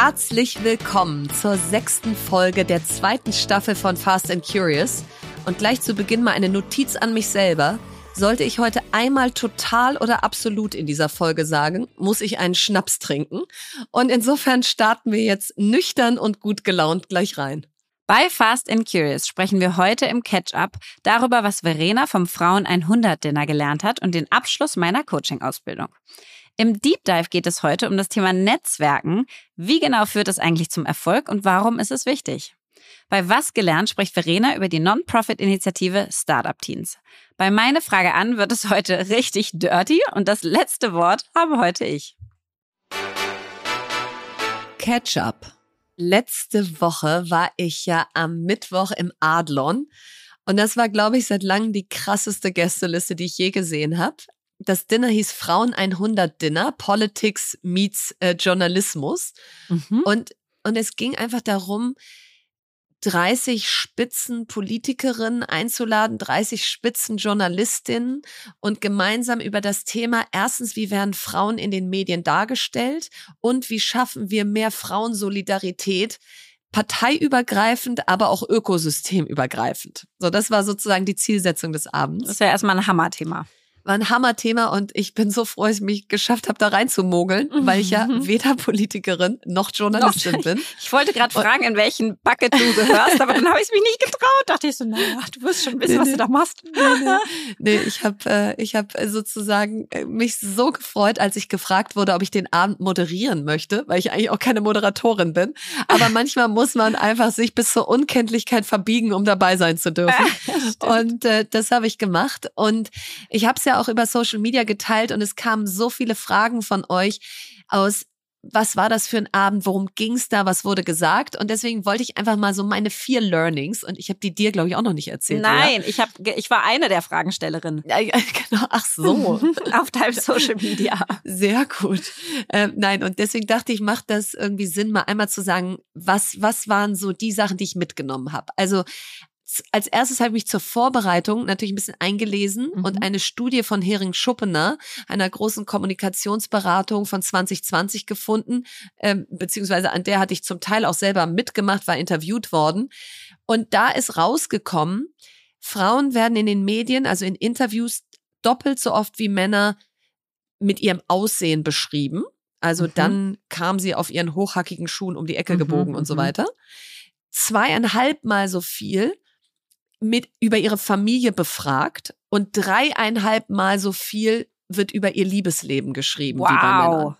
Herzlich willkommen zur sechsten Folge der zweiten Staffel von Fast and Curious. Und gleich zu Beginn mal eine Notiz an mich selber. Sollte ich heute einmal total oder absolut in dieser Folge sagen, muss ich einen Schnaps trinken. Und insofern starten wir jetzt nüchtern und gut gelaunt gleich rein. Bei Fast and Curious sprechen wir heute im Catch-up darüber, was Verena vom Frauen 100 Dinner gelernt hat und den Abschluss meiner Coaching-Ausbildung. Im Deep Dive geht es heute um das Thema Netzwerken. Wie genau führt es eigentlich zum Erfolg und warum ist es wichtig? Bei Was gelernt spricht Verena über die Non-Profit-Initiative Startup Teens. Bei meine Frage an wird es heute richtig dirty und das letzte Wort habe heute ich. Catch-up. Letzte Woche war ich ja am Mittwoch im Adlon und das war, glaube ich, seit langem die krasseste Gästeliste, die ich je gesehen habe das Dinner hieß Frauen 100 Dinner, Politics meets äh, Journalismus. Mhm. Und, und es ging einfach darum, 30 Spitzenpolitikerinnen einzuladen, 30 Spitzenjournalistinnen und gemeinsam über das Thema erstens, wie werden Frauen in den Medien dargestellt und wie schaffen wir mehr Frauensolidarität parteiübergreifend, aber auch ökosystemübergreifend. So, das war sozusagen die Zielsetzung des Abends. Das ist ja erstmal ein Hammerthema war ein Hammerthema und ich bin so froh, dass ich mich geschafft habe, da reinzumogeln, weil ich ja mhm. weder Politikerin noch Journalistin bin. Ich wollte gerade fragen, in welchen Bucket du gehörst, aber dann habe ich mich nicht getraut. Dachte ich so, naja, du wirst schon wissen, nee, was du da machst. Nee, nee. nee ich habe äh, ich hab sozusagen äh, mich so gefreut, als ich gefragt wurde, ob ich den Abend moderieren möchte, weil ich eigentlich auch keine Moderatorin bin. Aber manchmal muss man einfach sich bis zur Unkenntlichkeit verbiegen, um dabei sein zu dürfen. und äh, das habe ich gemacht. Und ich habe es ja auch über Social Media geteilt und es kamen so viele Fragen von euch aus was war das für ein Abend, worum ging's da, was wurde gesagt und deswegen wollte ich einfach mal so meine vier Learnings und ich habe die dir glaube ich auch noch nicht erzählt. Nein, oder? ich habe ich war eine der Fragenstellerinnen. Ja, genau, ach so, auf deinem Social Media. Sehr gut. Ähm, nein und deswegen dachte ich, macht das irgendwie Sinn mal einmal zu sagen, was was waren so die Sachen, die ich mitgenommen habe. Also als erstes habe ich mich zur Vorbereitung natürlich ein bisschen eingelesen mhm. und eine Studie von Hering Schuppener, einer großen Kommunikationsberatung von 2020 gefunden, ähm, beziehungsweise an der hatte ich zum Teil auch selber mitgemacht, war interviewt worden. Und da ist rausgekommen, Frauen werden in den Medien, also in Interviews, doppelt so oft wie Männer mit ihrem Aussehen beschrieben. Also mhm. dann kam sie auf ihren hochhackigen Schuhen um die Ecke mhm, gebogen und so mhm. weiter. Zweieinhalb Mal so viel mit über ihre Familie befragt und dreieinhalb Mal so viel wird über ihr Liebesleben geschrieben wow. wie bei Männern.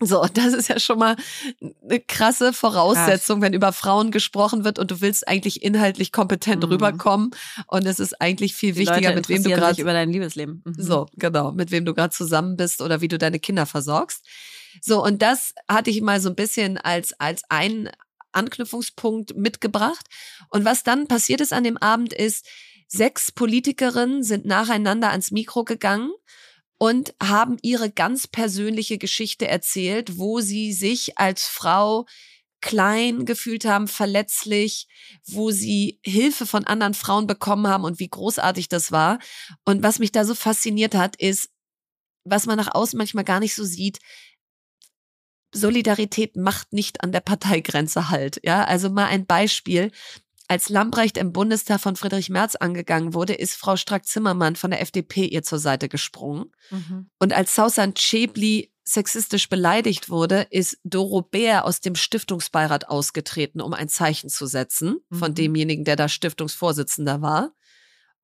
So, das ist ja schon mal eine krasse Voraussetzung, Krass. wenn über Frauen gesprochen wird und du willst eigentlich inhaltlich kompetent mhm. rüberkommen und es ist eigentlich viel Die wichtiger, Leute mit wem du gerade über dein Liebesleben. Mhm. So, genau, mit wem du gerade zusammen bist oder wie du deine Kinder versorgst. So, und das hatte ich mal so ein bisschen als, als ein Anknüpfungspunkt mitgebracht. Und was dann passiert ist an dem Abend ist, sechs Politikerinnen sind nacheinander ans Mikro gegangen und haben ihre ganz persönliche Geschichte erzählt, wo sie sich als Frau klein gefühlt haben, verletzlich, wo sie Hilfe von anderen Frauen bekommen haben und wie großartig das war. Und was mich da so fasziniert hat, ist, was man nach außen manchmal gar nicht so sieht, Solidarität macht nicht an der Parteigrenze halt. Ja, also mal ein Beispiel. Als Lambrecht im Bundestag von Friedrich Merz angegangen wurde, ist Frau Strack-Zimmermann von der FDP ihr zur Seite gesprungen. Mhm. Und als Sausan Chebli sexistisch beleidigt wurde, ist Doro Bär aus dem Stiftungsbeirat ausgetreten, um ein Zeichen zu setzen von mhm. demjenigen, der da Stiftungsvorsitzender war.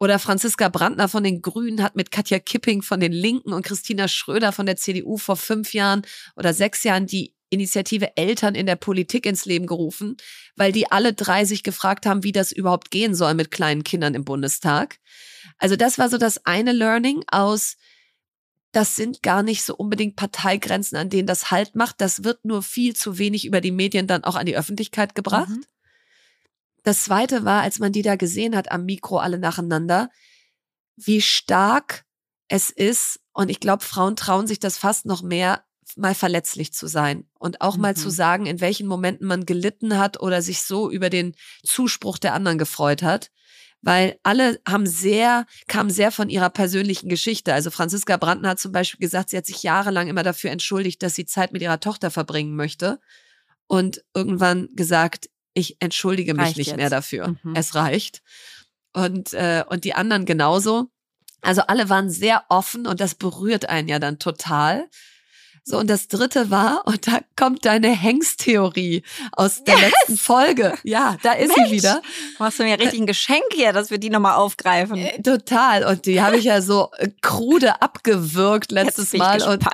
Oder Franziska Brandner von den Grünen hat mit Katja Kipping von den Linken und Christina Schröder von der CDU vor fünf Jahren oder sechs Jahren die Initiative Eltern in der Politik ins Leben gerufen, weil die alle drei sich gefragt haben, wie das überhaupt gehen soll mit kleinen Kindern im Bundestag. Also das war so das eine Learning aus, das sind gar nicht so unbedingt Parteigrenzen, an denen das Halt macht. Das wird nur viel zu wenig über die Medien dann auch an die Öffentlichkeit gebracht. Mhm. Das zweite war, als man die da gesehen hat am Mikro alle nacheinander, wie stark es ist. Und ich glaube, Frauen trauen sich das fast noch mehr, mal verletzlich zu sein und auch mhm. mal zu mhm. sagen, in welchen Momenten man gelitten hat oder sich so über den Zuspruch der anderen gefreut hat. Weil alle haben sehr, kamen sehr von ihrer persönlichen Geschichte. Also Franziska Brandner hat zum Beispiel gesagt, sie hat sich jahrelang immer dafür entschuldigt, dass sie Zeit mit ihrer Tochter verbringen möchte. und irgendwann gesagt, ich entschuldige mich Reicht nicht jetzt. mehr dafür. Mhm. Es reicht. Und, äh, und die anderen genauso. Also alle waren sehr offen und das berührt einen ja dann total. So, und das dritte war, und da kommt deine Hengsttheorie aus der letzten Folge. Ja, da ist Mensch. sie wieder. Machst du mir richtig ein Geschenk hier, dass wir die nochmal aufgreifen? Äh, Total. Und die habe ich ja so äh, krude abgewürgt letztes Mal und,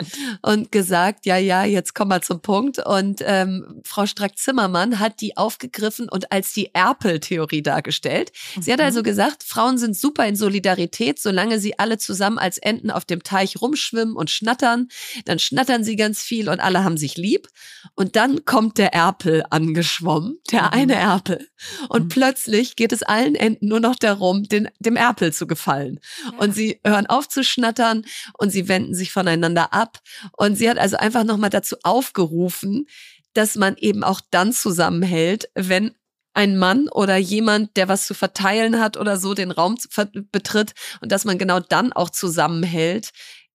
und gesagt, ja, ja, jetzt komm mal zum Punkt. Und ähm, Frau Strack-Zimmermann hat die aufgegriffen und als die Erpel-Theorie dargestellt. Sie hat Mhm. also gesagt, Frauen sind super in Solidarität, solange sie alle zusammen als Enten auf dem Teich rumschwimmen und schnattern. Dann schnattern sie ganz viel und alle haben sich lieb. Und dann kommt der Erpel angeschwommen, der Mhm. eine Erpel. Und Mhm. plötzlich geht es allen Enten nur noch darum, den, dem Erpel zu gefallen. Und sie hören auf zu schnattern und sie wenden sich voneinander ab. Und sie hat also einfach nochmal dazu aufgerufen, dass man eben auch dann zusammenhält, wenn ein Mann oder jemand, der was zu verteilen hat oder so, den Raum betritt und dass man genau dann auch zusammenhält.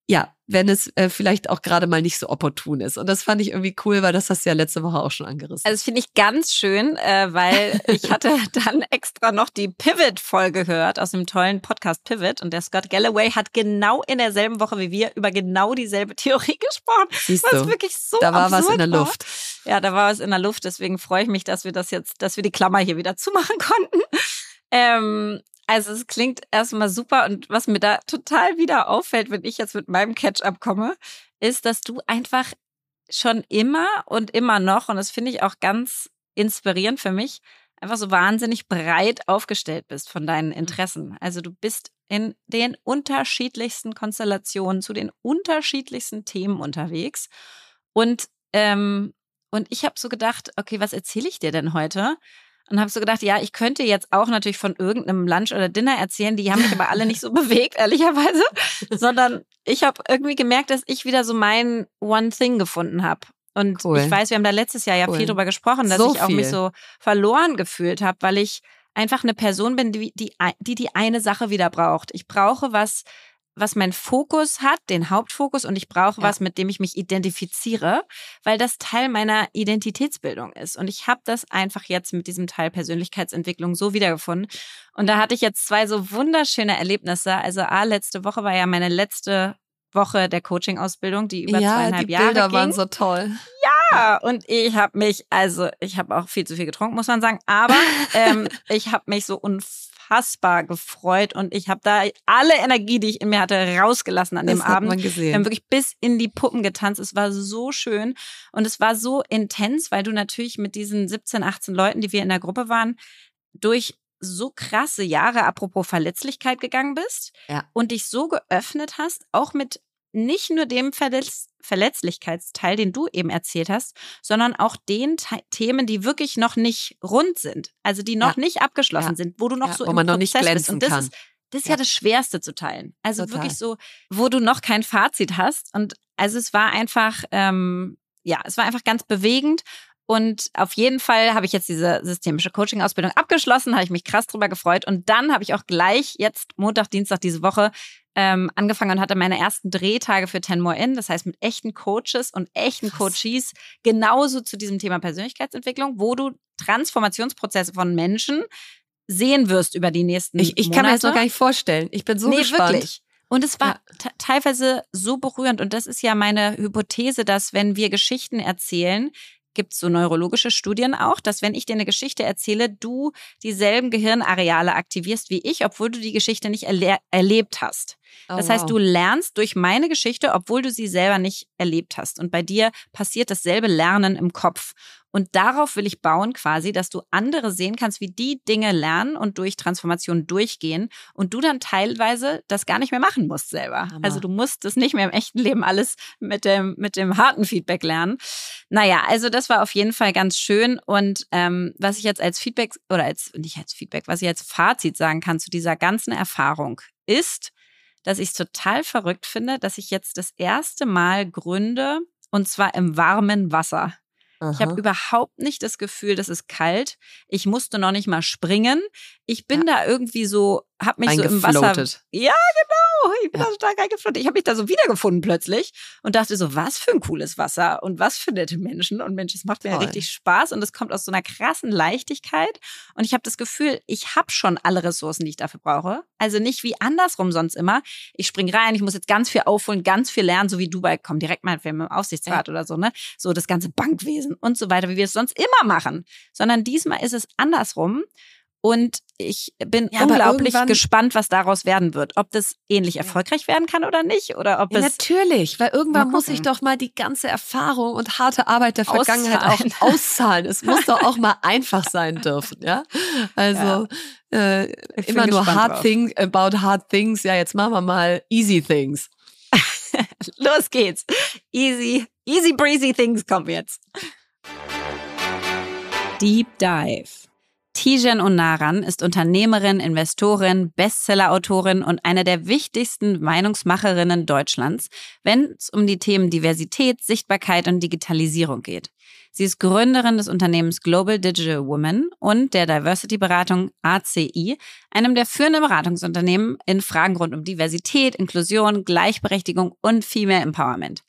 Ja, wenn es äh, vielleicht auch gerade mal nicht so opportun ist. Und das fand ich irgendwie cool, weil das hast du ja letzte Woche auch schon angerissen. Also das finde ich ganz schön, äh, weil ich hatte dann extra noch die Pivot-Folge gehört aus dem tollen Podcast Pivot und der Scott Galloway hat genau in derselben Woche wie wir über genau dieselbe Theorie gesprochen. Siehst Was du, wirklich so da war was in der war. Luft. Ja, da war was in der Luft. Deswegen freue ich mich, dass wir das jetzt, dass wir die Klammer hier wieder zumachen konnten. Ähm, also es klingt erstmal super und was mir da total wieder auffällt, wenn ich jetzt mit meinem Catch-up komme, ist, dass du einfach schon immer und immer noch, und das finde ich auch ganz inspirierend für mich, einfach so wahnsinnig breit aufgestellt bist von deinen Interessen. Also du bist in den unterschiedlichsten Konstellationen zu den unterschiedlichsten Themen unterwegs. Und, ähm, und ich habe so gedacht, okay, was erzähle ich dir denn heute? Und habe so gedacht, ja, ich könnte jetzt auch natürlich von irgendeinem Lunch oder Dinner erzählen, die haben mich aber alle nicht so bewegt, ehrlicherweise, sondern ich habe irgendwie gemerkt, dass ich wieder so mein One Thing gefunden habe. Und Cool. ich weiß, wir haben da letztes Jahr ja Cool. viel drüber gesprochen, dass So ich auch mich viel. so verloren gefühlt habe, weil ich einfach eine Person bin, die die, die die eine Sache wieder braucht. Ich brauche was, was meinen Fokus hat, den Hauptfokus, und ich brauche Ja. was, mit dem ich mich identifiziere, weil das Teil meiner Identitätsbildung ist. Und ich habe das einfach jetzt mit diesem Teil Persönlichkeitsentwicklung so wiedergefunden. Und da hatte ich jetzt zwei so wunderschöne Erlebnisse. Also A, letzte Woche war ja meine letzte Woche der Coaching-Ausbildung, die über ja, zweieinhalb die Jahre Bilder ging. waren so toll. Ja, und ich habe mich, also ich habe auch viel zu viel getrunken, muss man sagen, aber ähm, ich habe mich so unfassbar gefreut und ich habe da alle Energie, die ich in mir hatte, rausgelassen an dem das hat Abend. man Wir haben gesehen. wirklich bis in die Puppen getanzt. Es war so schön und es war so intens, weil du natürlich mit diesen 17, 18 Leuten, die wir in der Gruppe waren, durch so krasse Jahre, apropos Verletzlichkeit gegangen bist Ja. und dich so geöffnet hast, auch mit nicht nur dem Verletz Verletzlichkeitsteil, den du eben erzählt hast, sondern auch den Te Themen, die wirklich noch nicht rund sind, also die noch Ja. nicht abgeschlossen Ja. sind, wo du noch Ja, so wo im man noch nicht Prozess bist. glänzen Und das kann. ist das ist Ja. ja das Schwerste zu teilen. Also Total. wirklich so, wo du noch kein Fazit hast. Und also es war einfach, ähm, ja, es war einfach ganz bewegend. Und auf jeden Fall habe ich jetzt diese systemische Coaching-Ausbildung abgeschlossen, habe ich mich krass drüber gefreut. Und dann habe ich auch gleich jetzt Montag, Dienstag diese Woche ähm, angefangen und hatte meine ersten Drehtage für Ten More In. Das heißt mit echten Coaches und echten. Coaches genauso zu diesem Thema Persönlichkeitsentwicklung, wo du Transformationsprozesse von Menschen sehen wirst über die nächsten Ich, ich kann mir das noch gar nicht vorstellen. Ich bin so nee, gespannt. wirklich. Und es war Ja. te- teilweise so berührend. Und das ist ja meine Hypothese, dass wenn wir Geschichten erzählen, gibt es so neurologische Studien auch, dass wenn ich dir eine Geschichte erzähle, du dieselben Gehirnareale aktivierst wie ich, obwohl du die Geschichte nicht erle erlebt hast. Oh, Das heißt, wow. du lernst durch meine Geschichte, obwohl du sie selber nicht erlebt hast. Und bei dir passiert dasselbe Lernen im Kopf. Und darauf will ich bauen quasi, dass du andere sehen kannst, wie die Dinge lernen und durch Transformation durchgehen und du dann teilweise das gar nicht mehr machen musst selber. Hammer. Also du musst das nicht mehr im echten Leben alles mit dem, mit dem harten Feedback lernen. Naja, also das war auf jeden Fall ganz schön. Und ähm, was ich jetzt als Feedback oder als, nicht als Feedback, was ich als Fazit sagen kann zu dieser ganzen Erfahrung ist, dass ich es total verrückt finde, dass ich jetzt das erste Mal gründe und zwar im warmen Wasser. Ich habe Aha. überhaupt nicht das Gefühl, das ist kalt. Ich musste noch nicht mal springen. Ich bin da irgendwie so, hab mich so im Wasser. Ja, genau. Ich bin Ja. da total reingeflogen. Ich habe mich da so wiedergefunden plötzlich und dachte so, was für ein cooles Wasser und was für nette Menschen. Und Mensch, es macht mir ja richtig Spaß und es kommt aus so einer krassen Leichtigkeit. Und ich habe das Gefühl, ich habe schon alle Ressourcen, die ich dafür brauche. Also nicht wie andersrum sonst immer. Ich spring rein, ich muss jetzt ganz viel aufholen, ganz viel lernen, so wie du bei, komm direkt mal im Aufsichtsrat ja. oder so, ne? So das ganze Bankwesen und so weiter, wie wir es sonst immer machen. Sondern diesmal ist es andersrum. Und ich bin ja, unglaublich gespannt, was daraus werden wird. Ob das ähnlich erfolgreich werden kann oder nicht. Oder ob ja, es natürlich, weil irgendwann muss ich doch mal die ganze Erfahrung und harte Arbeit der Vergangenheit auszahlen. auch auszahlen. Es muss doch auch mal einfach sein dürfen, ja. Also ja. Äh, immer nur hard things about hard things. Ja, jetzt machen wir mal easy things. Los geht's. Easy, easy breezy things kommen jetzt. Deep Dive. Tijen Onaran ist Unternehmerin, Investorin, Bestsellerautorin und eine der wichtigsten Meinungsmacherinnen Deutschlands, wenn es um die Themen Diversität, Sichtbarkeit und Digitalisierung geht. Sie ist Gründerin des Unternehmens Global Digital Women und der Diversity-Beratung ACI, einem der führenden Beratungsunternehmen in Fragen rund um Diversität, Inklusion, Gleichberechtigung und Female Empowerment.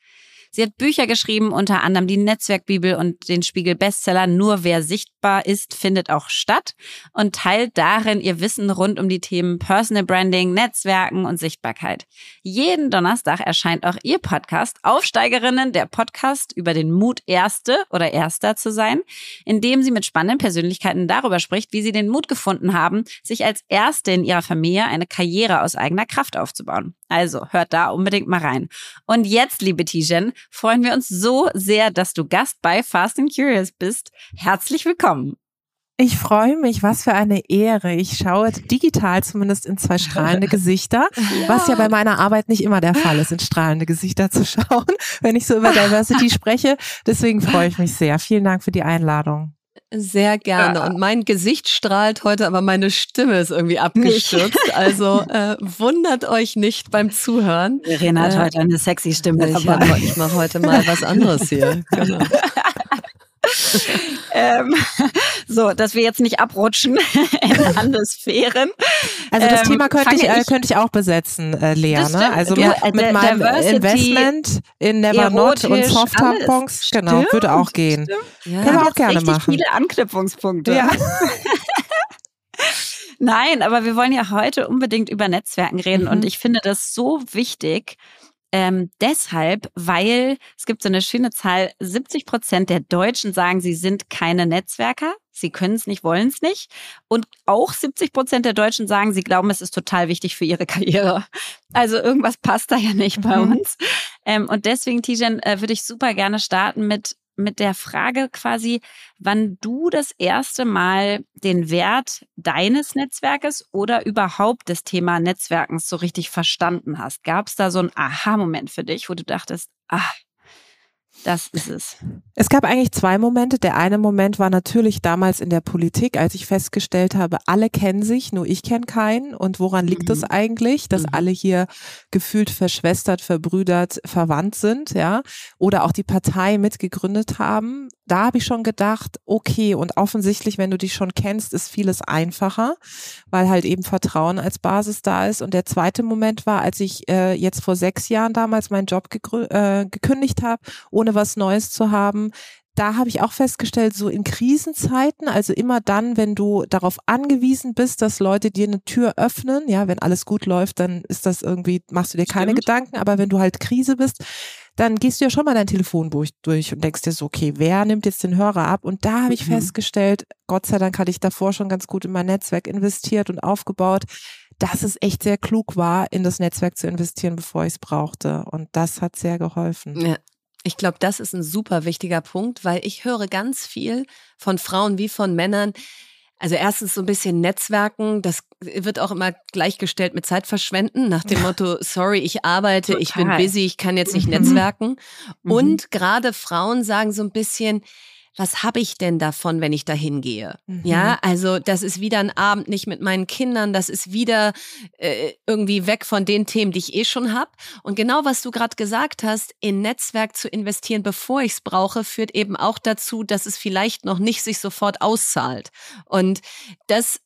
Sie hat Bücher geschrieben, unter anderem die Netzwerkbibel und den Spiegel Bestseller Nur wer sichtbar ist, findet auch statt und teilt darin ihr Wissen rund um die Themen Personal Branding, Netzwerken und Sichtbarkeit. Jeden Donnerstag erscheint auch ihr Podcast Aufsteigerinnen, der Podcast über den Mut, Erste oder Erster zu sein, in dem sie mit spannenden Persönlichkeiten darüber spricht, wie sie den Mut gefunden haben, sich als Erste in ihrer Familie eine Karriere aus eigener Kraft aufzubauen. Also hört da unbedingt mal rein. Und jetzt, liebe Tijen, freuen wir uns so sehr, dass du Gast bei Fast and Curious bist. Herzlich willkommen. Ich freue mich, was für eine Ehre. Ich schaue digital zumindest in zwei strahlende Gesichter, ja. was ja bei meiner Arbeit nicht immer der Fall ist, in strahlende Gesichter zu schauen, wenn ich so über Diversity spreche. Deswegen freue ich mich sehr. Vielen Dank für die Einladung. Sehr gerne. Ja. Und mein Gesicht strahlt heute, aber meine Stimme ist irgendwie abgestürzt. Nicht. Also äh, wundert euch nicht beim Zuhören. Verena hat äh, heute eine sexy Stimme. Ich, ich mache heute mal was anderes hier. Genau. ähm, so, dass wir jetzt nicht abrutschen in andere Sphären. Also das ähm, Thema könnte ich, äh, könnte ich auch besetzen, äh, Lea. Ne? Also ja, mit, mit meinem Diversity, Investment in Nevernote und Soft-Tampons, genau, würde auch gehen. Ja, Können wir auch gerne machen. viele Anknüpfungspunkte. Ja. Nein, aber wir wollen ja heute unbedingt über Netzwerken reden mhm. und ich finde das so wichtig, ähm, deshalb, weil es gibt so eine schöne Zahl, 70 Prozent der Deutschen sagen, sie sind keine Netzwerker. Sie können es nicht, wollen es nicht. Und auch 70 Prozent der Deutschen sagen, sie glauben, es ist total wichtig für ihre Karriere. Also irgendwas passt da ja nicht bei mhm. uns. Ähm, und deswegen, Tijen, äh, würde ich super gerne starten mit, mit der Frage quasi, wann du das erste Mal den Wert deines Netzwerkes oder überhaupt das Thema Netzwerkens so richtig verstanden hast. Gab es da so einen Aha-Moment für dich, wo du dachtest, ach, das ist es. Es gab eigentlich zwei Momente. Der eine Moment war natürlich damals in der Politik, als ich festgestellt habe, alle kennen sich, nur ich kenne keinen. Und woran liegt es mhm. eigentlich, dass mhm. alle hier gefühlt verschwestert, verbrüdert, verwandt sind, ja? Oder auch die Partei mitgegründet haben. Da habe ich schon gedacht, okay, und offensichtlich, wenn du dich schon kennst, ist vieles einfacher, weil halt eben Vertrauen als Basis da ist. Und der zweite Moment war, als ich äh, jetzt vor sechs Jahren damals meinen Job äh, gekündigt habe, ohne was Neues zu haben. Da habe ich auch festgestellt, so in Krisenzeiten, also immer dann, wenn du darauf angewiesen bist, dass Leute dir eine Tür öffnen, ja, wenn alles gut läuft, dann ist das irgendwie, machst du dir keine Stimmt. Gedanken, aber wenn du halt Krise bist, dann gehst du ja schon mal dein Telefonbuch durch und denkst dir so, okay, wer nimmt jetzt den Hörer ab? Und da habe ich mhm. festgestellt, Gott sei Dank hatte ich davor schon ganz gut in mein Netzwerk investiert und aufgebaut, dass es echt sehr klug war, in das Netzwerk zu investieren, bevor ich es brauchte. Und das hat sehr geholfen. Ja, ich glaube, das ist ein super wichtiger Punkt, weil ich höre ganz viel von Frauen wie von Männern. Also erstens so ein bisschen Netzwerken, das wird auch immer gleichgestellt mit Zeitverschwenden, nach dem Motto, sorry, ich arbeite, Total. ich bin busy, ich kann jetzt nicht mhm. netzwerken. Mhm. Und gerade Frauen sagen so ein bisschen, was habe ich denn davon, wenn ich da hingehe? Mhm. Ja, also das ist wieder ein Abend nicht mit meinen Kindern, das ist wieder äh, irgendwie weg von den Themen, die ich eh schon habe. Und genau was du gerade gesagt hast, in Netzwerk zu investieren, bevor ich es brauche, führt eben auch dazu, dass es vielleicht noch nicht sich sofort auszahlt. Und das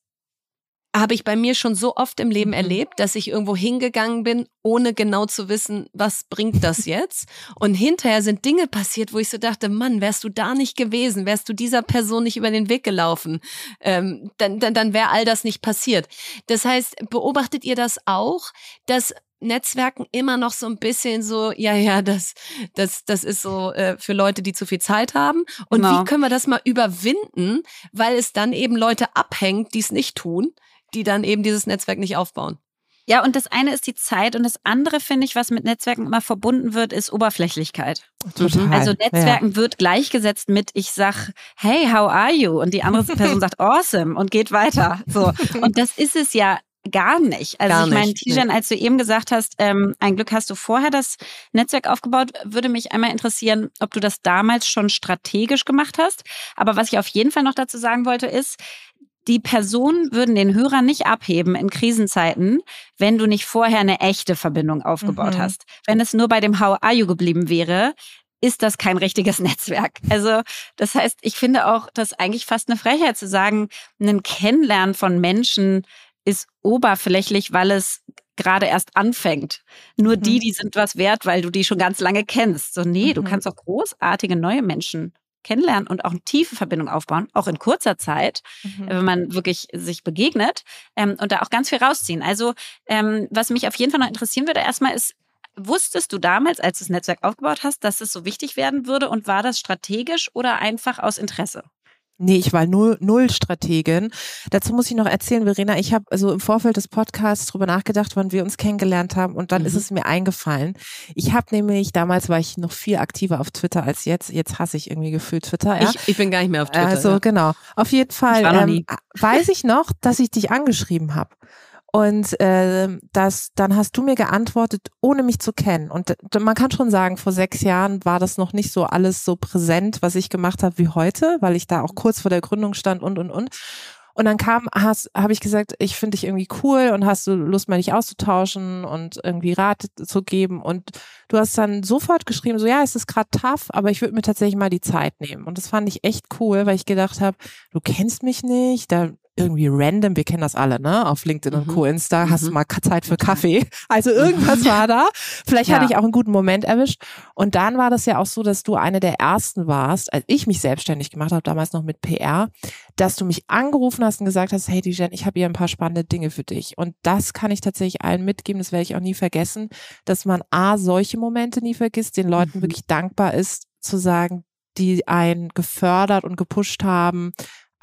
habe ich bei mir schon so oft im Leben mhm. erlebt, dass ich irgendwo hingegangen bin, ohne genau zu wissen, was bringt das jetzt. Und hinterher sind Dinge passiert, wo ich so dachte, Mann, wärst du da nicht gewesen, wärst du dieser Person nicht über den Weg gelaufen, ähm, dann, dann, dann wäre all das nicht passiert. Das heißt, beobachtet ihr das auch, dass Netzwerken immer noch so ein bisschen so, ja, ja, das, das, das ist so äh, für Leute, die zu viel Zeit haben. Und genau. wie können wir das mal überwinden, weil es dann eben Leute abhängt, die es nicht tun, die dann eben dieses Netzwerk nicht aufbauen? Ja, und das eine ist die Zeit und das andere, finde ich, was mit Netzwerken immer verbunden wird, ist Oberflächlichkeit. Total. Also Netzwerken ja. wird gleichgesetzt mit, ich sag, hey, how are you? Und die andere Person sagt, awesome und geht weiter. So. Und das ist es ja Gar nicht. Also Gar ich meine, Tijan, als du eben gesagt hast, ähm, ein Glück hast du vorher das Netzwerk aufgebaut, würde mich einmal interessieren, ob du das damals schon strategisch gemacht hast. Aber was ich auf jeden Fall noch dazu sagen wollte, ist, die Personen würden den Hörer nicht abheben in Krisenzeiten, wenn du nicht vorher eine echte Verbindung aufgebaut mhm. hast. Wenn es nur bei dem How are you geblieben wäre, ist das kein richtiges Netzwerk. Also das heißt, ich finde auch, das eigentlich fast eine Frechheit zu sagen, ein Kennenlernen von Menschen ist oberflächlich, weil es gerade erst anfängt. Nur die, mhm. die sind was wert, weil du die schon ganz lange kennst. So, nee, mhm. du kannst auch großartige neue Menschen kennenlernen und auch eine tiefe Verbindung aufbauen, auch in kurzer Zeit, mhm. wenn man wirklich sich begegnet ähm, und da auch ganz viel rausziehen. Also, ähm, was mich auf jeden Fall noch interessieren würde, erstmal ist, Wusstest du damals, als du das Netzwerk aufgebaut hast, dass es so wichtig werden würde und war das strategisch oder einfach aus Interesse? Nee, ich war null, null Strategin. Dazu muss ich noch erzählen, Verena, ich habe also im Vorfeld des Podcasts drüber nachgedacht, wann wir uns kennengelernt haben und dann mhm. ist es mir eingefallen. Ich habe nämlich, damals war ich noch viel aktiver auf Twitter als jetzt. Jetzt hasse ich irgendwie gefühlt Twitter. Ja? Ich, ich bin gar nicht mehr auf Twitter. Also ja. genau. Auf jeden Fall ähm, weiß ich noch, dass ich dich angeschrieben habe. Und äh, das, dann hast du mir geantwortet, ohne mich zu kennen. Und man kann schon sagen, vor sechs Jahren war das noch nicht so alles so präsent, was ich gemacht habe wie heute, weil ich da auch kurz vor der Gründung stand und und und. Und dann kam, hast, habe ich gesagt, ich finde dich irgendwie cool und hast du Lust, mal dich auszutauschen und irgendwie Rat zu geben. Und du hast dann sofort geschrieben, so ja, es ist gerade tough, aber ich würde mir tatsächlich mal die Zeit nehmen. Und das fand ich echt cool, weil ich gedacht habe, du kennst mich nicht, da irgendwie random, wir kennen das alle, ne? Auf LinkedIn mhm. und Co. Insta, hast du mhm. mal Zeit für Kaffee. Also irgendwas war da. Vielleicht ja. hatte ich auch einen guten Moment erwischt. Und dann war das ja auch so, dass du eine der ersten warst, als ich mich selbstständig gemacht habe, damals noch mit PR, dass du mich angerufen hast und gesagt hast, hey Dijen, ich habe hier ein paar spannende Dinge für dich. Und das kann ich tatsächlich allen mitgeben, das werde ich auch nie vergessen, dass man A, solche Momente nie vergisst, den Leuten mhm. wirklich dankbar ist, zu sagen, die einen gefördert und gepusht haben,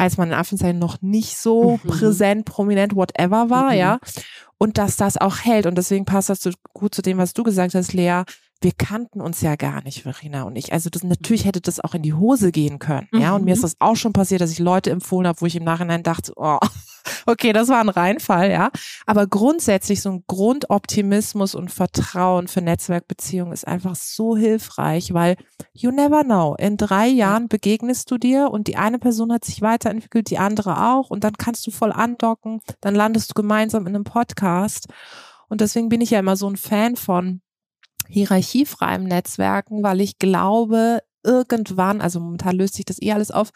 als man in Anführungszeichen noch nicht so mhm. präsent, prominent, whatever war, mhm. ja. Und dass das auch hält. Und deswegen passt das so gut zu dem, was du gesagt hast, Lea. Wir kannten uns ja gar nicht, Verena und ich. Also das, natürlich hätte das auch in die Hose gehen können, ja. Und mir ist mhm. das auch schon passiert, dass ich Leute empfohlen habe, wo ich im Nachhinein dachte, oh, okay, das war ein Reinfall, ja. Aber grundsätzlich so ein Grundoptimismus und Vertrauen für Netzwerkbeziehungen ist einfach so hilfreich, weil you never know. In drei Jahren begegnest du dir und die eine Person hat sich weiterentwickelt, die andere auch und dann kannst du voll andocken, dann landest du gemeinsam in einem Podcast. Und deswegen bin ich ja immer so ein Fan von hierarchiefreiem Netzwerken, weil ich glaube, irgendwann, also momentan löst sich das eh alles auf,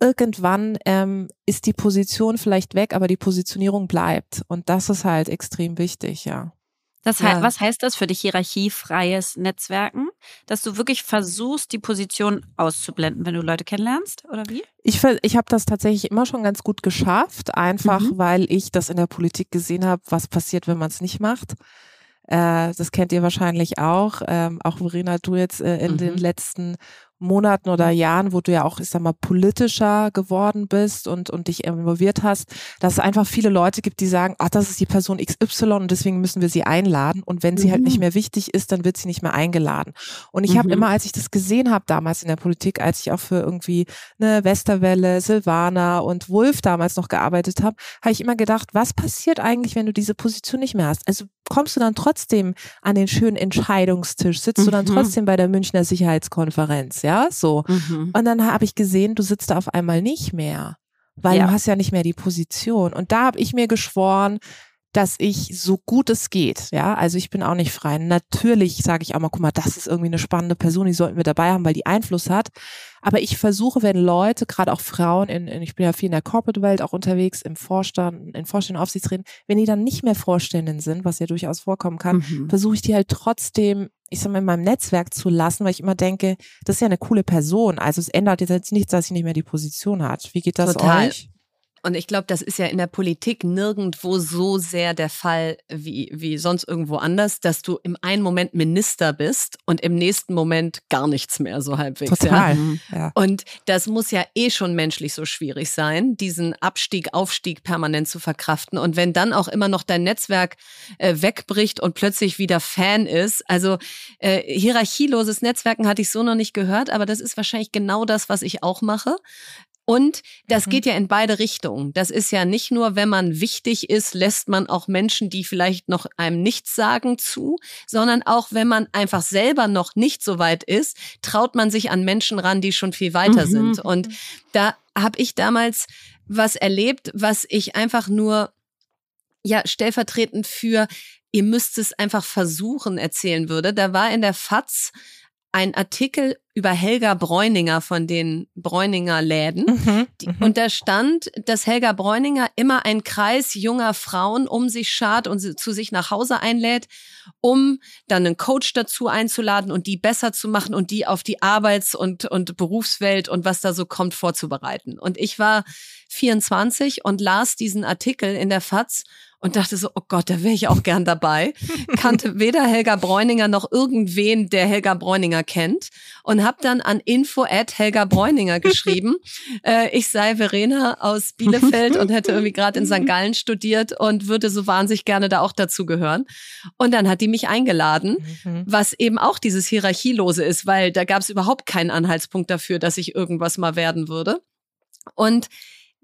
irgendwann ähm, ist die Position vielleicht weg, aber die Positionierung bleibt. Und das ist halt extrem wichtig, ja. Das heißt, ja. was heißt das für dich hierarchiefreies Netzwerken? Dass du wirklich versuchst, die Position auszublenden, wenn du Leute kennenlernst, oder wie? Ich, ich habe das tatsächlich immer schon ganz gut geschafft, einfach mhm. weil ich das in der Politik gesehen habe, was passiert, wenn man es nicht macht. Äh, das kennt ihr wahrscheinlich auch. Ähm, auch Verena, du jetzt äh, in mhm. den letzten Monaten oder Jahren, wo du ja auch, ich sag mal, politischer geworden bist und, und dich involviert hast, dass es einfach viele Leute gibt, die sagen, ach, das ist die Person XY und deswegen müssen wir sie einladen. Und wenn sie halt nicht mhm. mehr wichtig ist, dann wird sie nicht mehr eingeladen. Und ich mhm. habe immer, als ich das gesehen habe damals in der Politik, als ich auch für irgendwie eine Westerwelle, Silvana und Wolf damals noch gearbeitet habe, habe ich immer gedacht, was passiert eigentlich, wenn du diese Position nicht mehr hast? Also kommst du dann trotzdem an den schönen Entscheidungstisch, sitzt mhm. du dann mhm. trotzdem bei der Münchner Sicherheitskonferenz, ja, so. Mhm. Und dann habe ich gesehen, du sitzt da auf einmal nicht mehr, weil ja. du hast ja nicht mehr die Position. Und da habe ich mir geschworen, dass ich so gut es geht, ja, also ich bin auch nicht frei. Natürlich sage ich auch mal, guck mal, das ist irgendwie eine spannende Person, die sollten wir dabei haben, weil die Einfluss hat. Aber ich versuche, wenn Leute, gerade auch Frauen, in, in, ich bin ja viel in der Corporate-Welt auch unterwegs, im Vorstand, in Vorstand, Aufsichtsräten, wenn die dann nicht mehr Vorständin sind, was ja durchaus vorkommen kann, mhm. versuche ich die halt trotzdem, ich sag mal, in meinem Netzwerk zu lassen, weil ich immer denke, das ist ja eine coole Person. Also es ändert jetzt nichts, dass sie nicht mehr die Position hat. Wie geht das Total. euch? Und ich glaube, das ist ja in der Politik nirgendwo so sehr der Fall wie, wie sonst irgendwo anders, dass du im einen Moment Minister bist und im nächsten Moment gar nichts mehr, so halbwegs. Total. Ja? Ja. Und das muss ja eh schon menschlich so schwierig sein, diesen Abstieg, Aufstieg permanent zu verkraften. Und wenn dann auch immer noch dein Netzwerk äh, wegbricht und plötzlich wieder Fan ist, also äh, hierarchieloses Netzwerken hatte ich so noch nicht gehört, aber das ist wahrscheinlich genau das, was ich auch mache. Und das mhm. geht ja in beide Richtungen. Das ist ja nicht nur, wenn man wichtig ist, lässt man auch Menschen, die vielleicht noch einem nichts sagen, zu, sondern auch, wenn man einfach selber noch nicht so weit ist, traut man sich an Menschen ran, die schon viel weiter mhm. sind. Und da habe ich damals was erlebt, was ich einfach nur ja stellvertretend für ihr müsst es einfach versuchen erzählen würde. Da war in der FAZ ein Artikel über Helga Bräuninger von den Bräuninger Läden. Mhm, mhm, und da stand, dass Helga Bräuninger immer einen Kreis junger Frauen um sich schart und sie zu sich nach Hause einlädt, um dann einen Coach dazu einzuladen und die besser zu machen und die auf die Arbeits- und, und Berufswelt und was da so kommt vorzubereiten. Und ich war 24 und las diesen Artikel in der FAZ und dachte so, oh Gott, da wäre ich auch gern dabei. Kannte weder Helga Bräuninger noch irgendwen, der Helga Bräuninger kennt. Und habe dann an info at Helga Bräuninger geschrieben, äh, ich sei Verena aus Bielefeld und hätte irgendwie gerade in St. Gallen studiert und würde so wahnsinnig gerne da auch dazu gehören. Und dann hat die mich eingeladen, mhm. was eben auch dieses Hierarchielose ist, weil da gab es überhaupt keinen Anhaltspunkt dafür, dass ich irgendwas mal werden würde. Und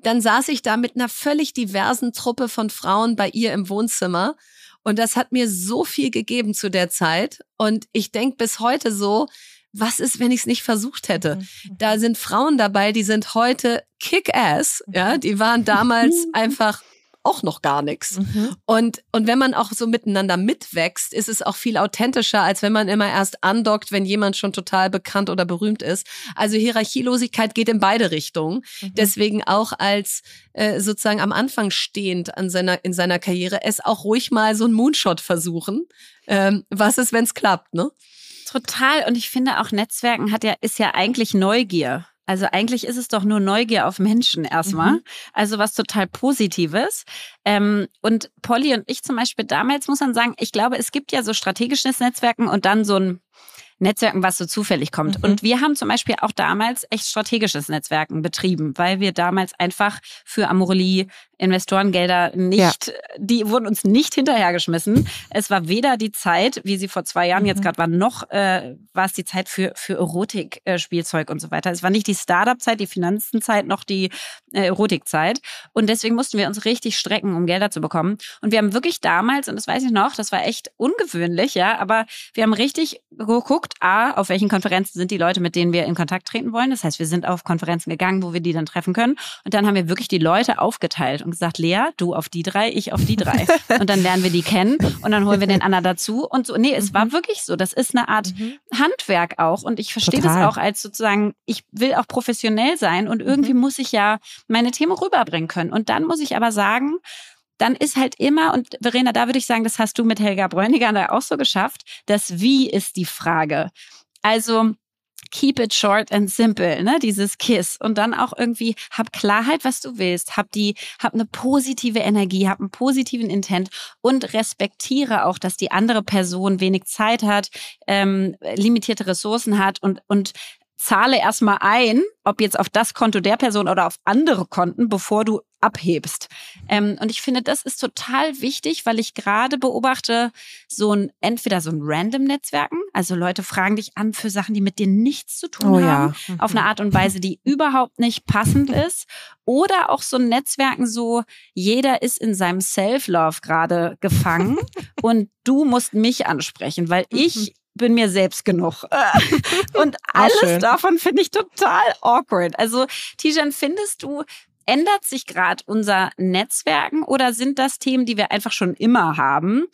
dann saß ich da mit einer völlig diversen Truppe von Frauen bei ihr im Wohnzimmer. Und das hat mir so viel gegeben zu der Zeit. Und ich denke bis heute so, was ist, wenn ich es nicht versucht hätte? Mhm. Da sind Frauen dabei, die sind heute kick-ass, ja, die waren damals einfach auch noch gar nichts. Mhm. Und, und wenn man auch so miteinander mitwächst, ist es auch viel authentischer, als wenn man immer erst andockt, wenn jemand schon total bekannt oder berühmt ist. Also Hierarchielosigkeit geht in beide Richtungen. Mhm. Deswegen auch als äh, sozusagen am Anfang stehend an seiner, in seiner Karriere, es auch ruhig mal so ein Moonshot versuchen. Ähm, was ist, wenn es klappt, ne? Total. Und ich finde auch Netzwerken hat ja, ist ja eigentlich Neugier. Also eigentlich ist es doch nur Neugier auf Menschen erstmal. Mhm. Also was total Positives. Ähm, und Polly und ich zum Beispiel damals muss man sagen, ich glaube, es gibt ja so strategisches Netzwerken und dann so ein Netzwerken, was so zufällig kommt. Mhm. Und wir haben zum Beispiel auch damals echt strategisches Netzwerken betrieben, weil wir damals einfach für Amorelie Investorengelder nicht, ja. die wurden uns nicht hinterhergeschmissen. Es war weder die Zeit, wie sie vor zwei Jahren mhm. jetzt gerade war, noch äh, war es die Zeit für, für Erotik-Spielzeug äh, und so weiter. Es war nicht die Startup-Zeit, die Finanzenzeit, noch die äh, Erotikzeit. Und deswegen mussten wir uns richtig strecken, um Gelder zu bekommen. Und wir haben wirklich damals, und das weiß ich noch, das war echt ungewöhnlich, ja, aber wir haben richtig geguckt, A, auf welchen Konferenzen sind die Leute, mit denen wir in Kontakt treten wollen. Das heißt, wir sind auf Konferenzen gegangen, wo wir die dann treffen können. Und dann haben wir wirklich die Leute aufgeteilt und gesagt, Lea, du auf die drei, ich auf die drei. und dann lernen wir die kennen und dann holen wir den Anna dazu und so. Nee, es mhm. war wirklich so. Das ist eine Art mhm. Handwerk auch und ich verstehe das auch als sozusagen, ich will auch professionell sein und irgendwie mhm. muss ich ja meine Themen rüberbringen können. Und dann muss ich aber sagen, dann ist halt immer, und Verena, da würde ich sagen, das hast du mit Helga Bräuniger auch so geschafft, das Wie ist die Frage. Also, keep it short and simple, ne, dieses Kiss. Und dann auch irgendwie hab Klarheit, was du willst, hab die hab eine positive Energie, hab einen positiven Intent und respektiere auch, dass die andere Person wenig Zeit hat, ähm, limitierte Ressourcen hat und und zahle erstmal ein, ob jetzt auf das Konto der Person oder auf andere Konten, bevor du abhebst. Ähm, und ich finde, das ist total wichtig, weil ich gerade beobachte, so ein, entweder so ein random Netzwerken, also Leute fragen dich an für Sachen, die mit dir nichts zu tun oh, haben, ja. auf eine Art und Weise, die überhaupt nicht passend ist. Oder auch so ein Netzwerken so, jeder ist in seinem Self-Love gerade gefangen und du musst mich ansprechen, weil ich mhm bin mir selbst genug. Und alles davon finde ich total awkward. Also, Tijan, findest du, Ändert sich gerade unser Netzwerken oder sind das Themen, die wir einfach schon immer haben?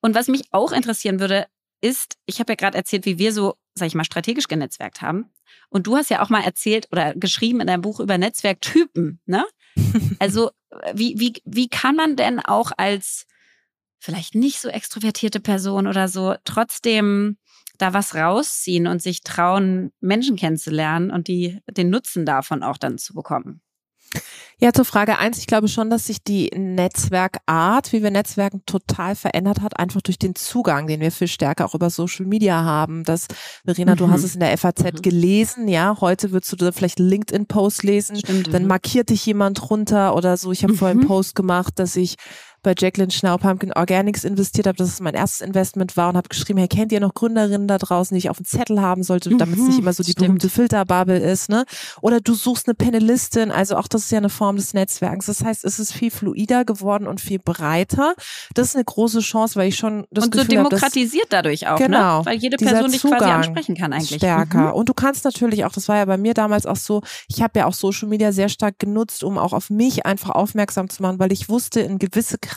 Und was mich auch interessieren würde, ist, ich habe ja gerade erzählt, wie wir so, sag ich mal, strategisch genetzwerkt haben. Und du hast ja auch mal erzählt oder geschrieben in deinem Buch über Netzwerktypen, ne? Also, wie, wie, wie kann man denn auch als vielleicht nicht so extrovertierte Person oder so trotzdem da was rausziehen und sich trauen, Menschen kennenzulernen und die, den Nutzen davon auch dann zu bekommen? Ja, zur Frage eins. Ich glaube schon, dass sich die Netzwerkart, wie wir Netzwerken total verändert hat, einfach durch den Zugang, den wir viel stärker auch über Social Media haben. Das, Verena, mhm. du hast es in der FAZ mhm. gelesen, ja. Heute würdest du vielleicht LinkedIn-Post lesen, Stimmt, dann mhm. markiert dich jemand runter oder so. Ich habe mhm. vorhin einen Post gemacht, dass ich bei Jacqueline Schnau Pumpkin Organics investiert habe, dass es mein erstes Investment war und habe geschrieben, hey, kennt ihr noch Gründerinnen da draußen, die ich auf dem Zettel haben sollte, damit es nicht mhm, immer so die Stimmt. berühmte Filterbubble ist, ne? Oder du suchst eine Panelistin, also auch das ist ja eine Form des Netzwerks. Das heißt, es ist viel fluider geworden und viel breiter. Das ist eine große Chance, weil ich schon das und Gefühl so demokratisiert hab, dadurch auch, ne? genau, ne? Weil jede Person dich quasi ansprechen kann eigentlich. Stärker. Mhm. Und du kannst natürlich auch, das war ja bei mir damals auch so, ich habe ja auch Social Media sehr stark genutzt, um auch auf mich einfach aufmerksam zu machen, weil ich wusste, in gewisse Kreise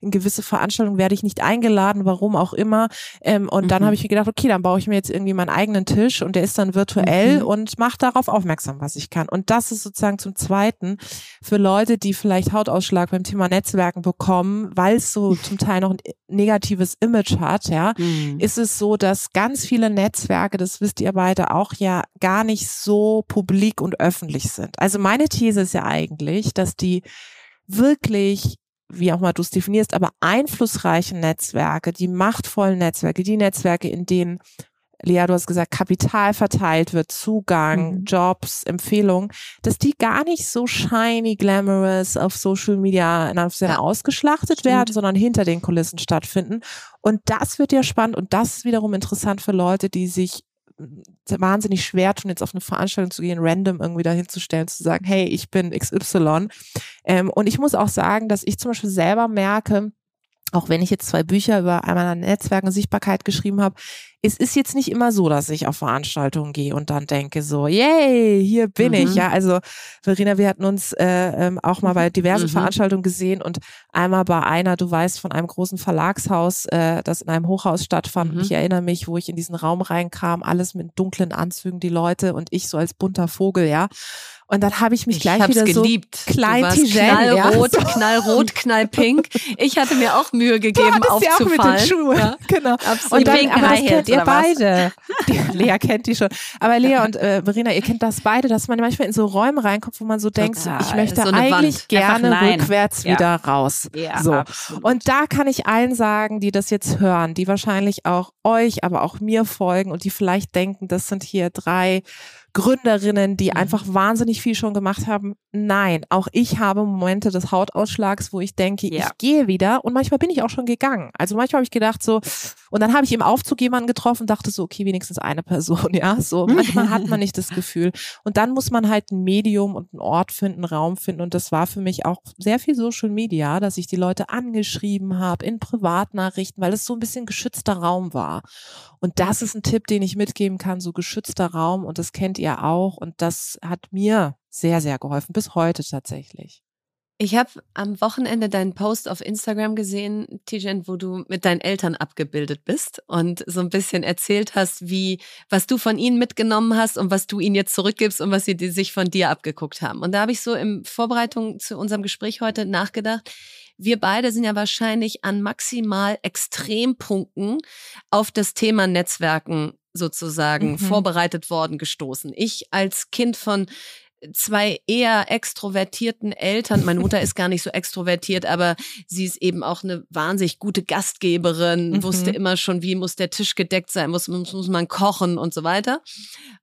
in gewisse Veranstaltungen werde ich nicht eingeladen, warum auch immer. Ähm, und mhm. dann habe ich mir gedacht, okay, dann baue ich mir jetzt irgendwie meinen eigenen Tisch und der ist dann virtuell mhm. und mache darauf aufmerksam, was ich kann. Und das ist sozusagen zum Zweiten für Leute, die vielleicht Hautausschlag beim Thema Netzwerken bekommen, weil es so zum Teil noch ein negatives Image hat, ja, mhm. ist es so, dass ganz viele Netzwerke, das wisst ihr beide auch ja, gar nicht so publik und öffentlich sind. Also meine These ist ja eigentlich, dass die wirklich wie auch mal du es definierst, aber einflussreiche Netzwerke, die machtvollen Netzwerke, die Netzwerke, in denen Lea, du hast gesagt, Kapital verteilt wird, Zugang, mhm. Jobs, Empfehlungen, dass die gar nicht so shiny, glamorous auf Social Media in ja. ausgeschlachtet Stimmt. werden, sondern hinter den Kulissen stattfinden. Und das wird ja spannend und das ist wiederum interessant für Leute, die sich wahnsinnig schwer tun, jetzt auf eine Veranstaltung zu gehen, random irgendwie dahin zu stellen, zu sagen, hey, ich bin XY. Ähm, und ich muss auch sagen, dass ich zum Beispiel selber merke, auch wenn ich jetzt zwei Bücher über einmal Netzwerken und Sichtbarkeit geschrieben habe, es ist jetzt nicht immer so, dass ich auf Veranstaltungen gehe und dann denke so, yay, hier bin mhm. ich. Ja, also Verena, wir hatten uns äh, ähm, auch mal bei diversen mhm. Veranstaltungen gesehen und einmal bei einer, du weißt, von einem großen Verlagshaus, äh, das in einem Hochhaus stattfand. Mhm. Ich erinnere mich, wo ich in diesen Raum reinkam, alles mit dunklen Anzügen, die Leute und ich so als bunter Vogel, ja. Und dann habe ich mich ich gleich wieder geliebt. so klein knallrot, ja. knallrot, knallpink. Ich hatte mir auch Mühe gegeben, du aufzufallen. Ja auch mit den Schuhen. Ja. Genau. Absolut. Und dann, aber das kennt ihr beide. Die, Lea kennt die schon. Aber Lea und äh, Verena, ihr kennt das beide, dass man manchmal in so Räume reinkommt, wo man so denkt, Total. ich möchte so eigentlich gerne rückwärts ja. wieder raus. Ja, so. Absolut. Und da kann ich allen sagen, die das jetzt hören, die wahrscheinlich auch euch, aber auch mir folgen und die vielleicht denken, das sind hier drei Gründerinnen, die einfach wahnsinnig viel schon gemacht haben. Nein, auch ich habe Momente des Hautausschlags, wo ich denke, ja. ich gehe wieder und manchmal bin ich auch schon gegangen. Also manchmal habe ich gedacht so, und dann habe ich im Aufzug jemanden getroffen, dachte so, okay, wenigstens eine Person, ja, so. Manchmal hat man nicht das Gefühl. Und dann muss man halt ein Medium und einen Ort finden, einen Raum finden und das war für mich auch sehr viel Social Media, dass ich die Leute angeschrieben habe in Privatnachrichten, weil es so ein bisschen geschützter Raum war. Und das ist ein Tipp, den ich mitgeben kann, so geschützter Raum und das kennt ihr auch und das hat mir sehr, sehr geholfen, bis heute tatsächlich. Ich habe am Wochenende deinen Post auf Instagram gesehen, Tijen, wo du mit deinen Eltern abgebildet bist und so ein bisschen erzählt hast, wie, was du von ihnen mitgenommen hast und was du ihnen jetzt zurückgibst und was sie sich von dir abgeguckt haben. Und da habe ich so in Vorbereitung zu unserem Gespräch heute nachgedacht, wir beide sind ja wahrscheinlich an maximal Extrempunkten auf das Thema Netzwerken sozusagen mhm. vorbereitet worden gestoßen. Ich als Kind von zwei eher extrovertierten Eltern. Meine Mutter ist gar nicht so extrovertiert, aber sie ist eben auch eine wahnsinnig gute Gastgeberin, mhm. wusste immer schon, wie muss der Tisch gedeckt sein, muss, muss, muss man kochen und so weiter.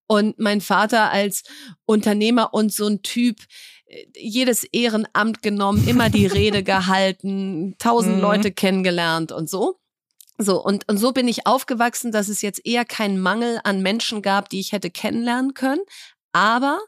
Und mein Vater als Unternehmer und so ein Typ, jedes Ehrenamt genommen, immer die Rede gehalten, tausend mhm. Leute kennengelernt und so. So, und, und so bin ich aufgewachsen, dass es jetzt eher keinen Mangel an Menschen gab, die ich hätte kennenlernen können. Aber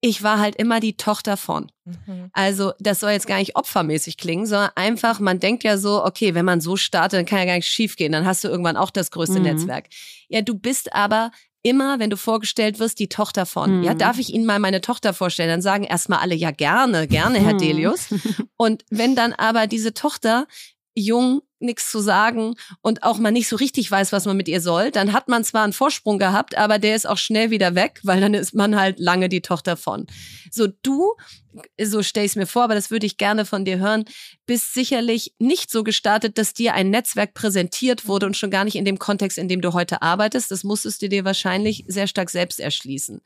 ich war halt immer die Tochter von. Mhm. Also, das soll jetzt gar nicht opfermäßig klingen, sondern einfach, man denkt ja so, okay, wenn man so startet, dann kann ja gar nicht schief gehen, dann hast du irgendwann auch das größte mhm. Netzwerk. Ja, du bist aber immer, wenn du vorgestellt wirst, die Tochter von. Mhm. Ja, darf ich Ihnen mal meine Tochter vorstellen? Dann sagen erstmal alle, ja gerne, gerne, Herr mhm. Delius. Und wenn dann aber diese Tochter jung nichts zu sagen und auch mal nicht so richtig weiß, was man mit ihr soll, dann hat man zwar einen Vorsprung gehabt, aber der ist auch schnell wieder weg, weil dann ist man halt lange die Tochter von. So du, so stell ich es mir vor, aber das würde ich gerne von dir hören, bist sicherlich nicht so gestartet, dass dir ein Netzwerk präsentiert wurde und schon gar nicht in dem Kontext, in dem du heute arbeitest. Das musstest du dir wahrscheinlich sehr stark selbst erschließen.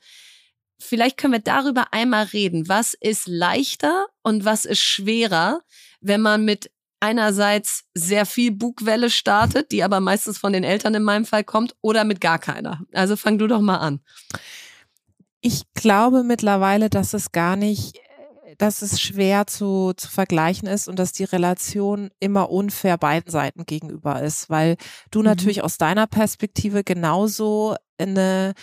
Vielleicht können wir darüber einmal reden. Was ist leichter und was ist schwerer, wenn man mit einerseits sehr viel Bugwelle startet, die aber meistens von den Eltern in meinem Fall kommt, oder mit gar keiner. Also fang du doch mal an. Ich glaube mittlerweile, dass es gar nicht, dass es schwer zu, zu vergleichen ist und dass die Relation immer unfair beiden Seiten gegenüber ist, weil du mhm. natürlich aus deiner Perspektive genauso eine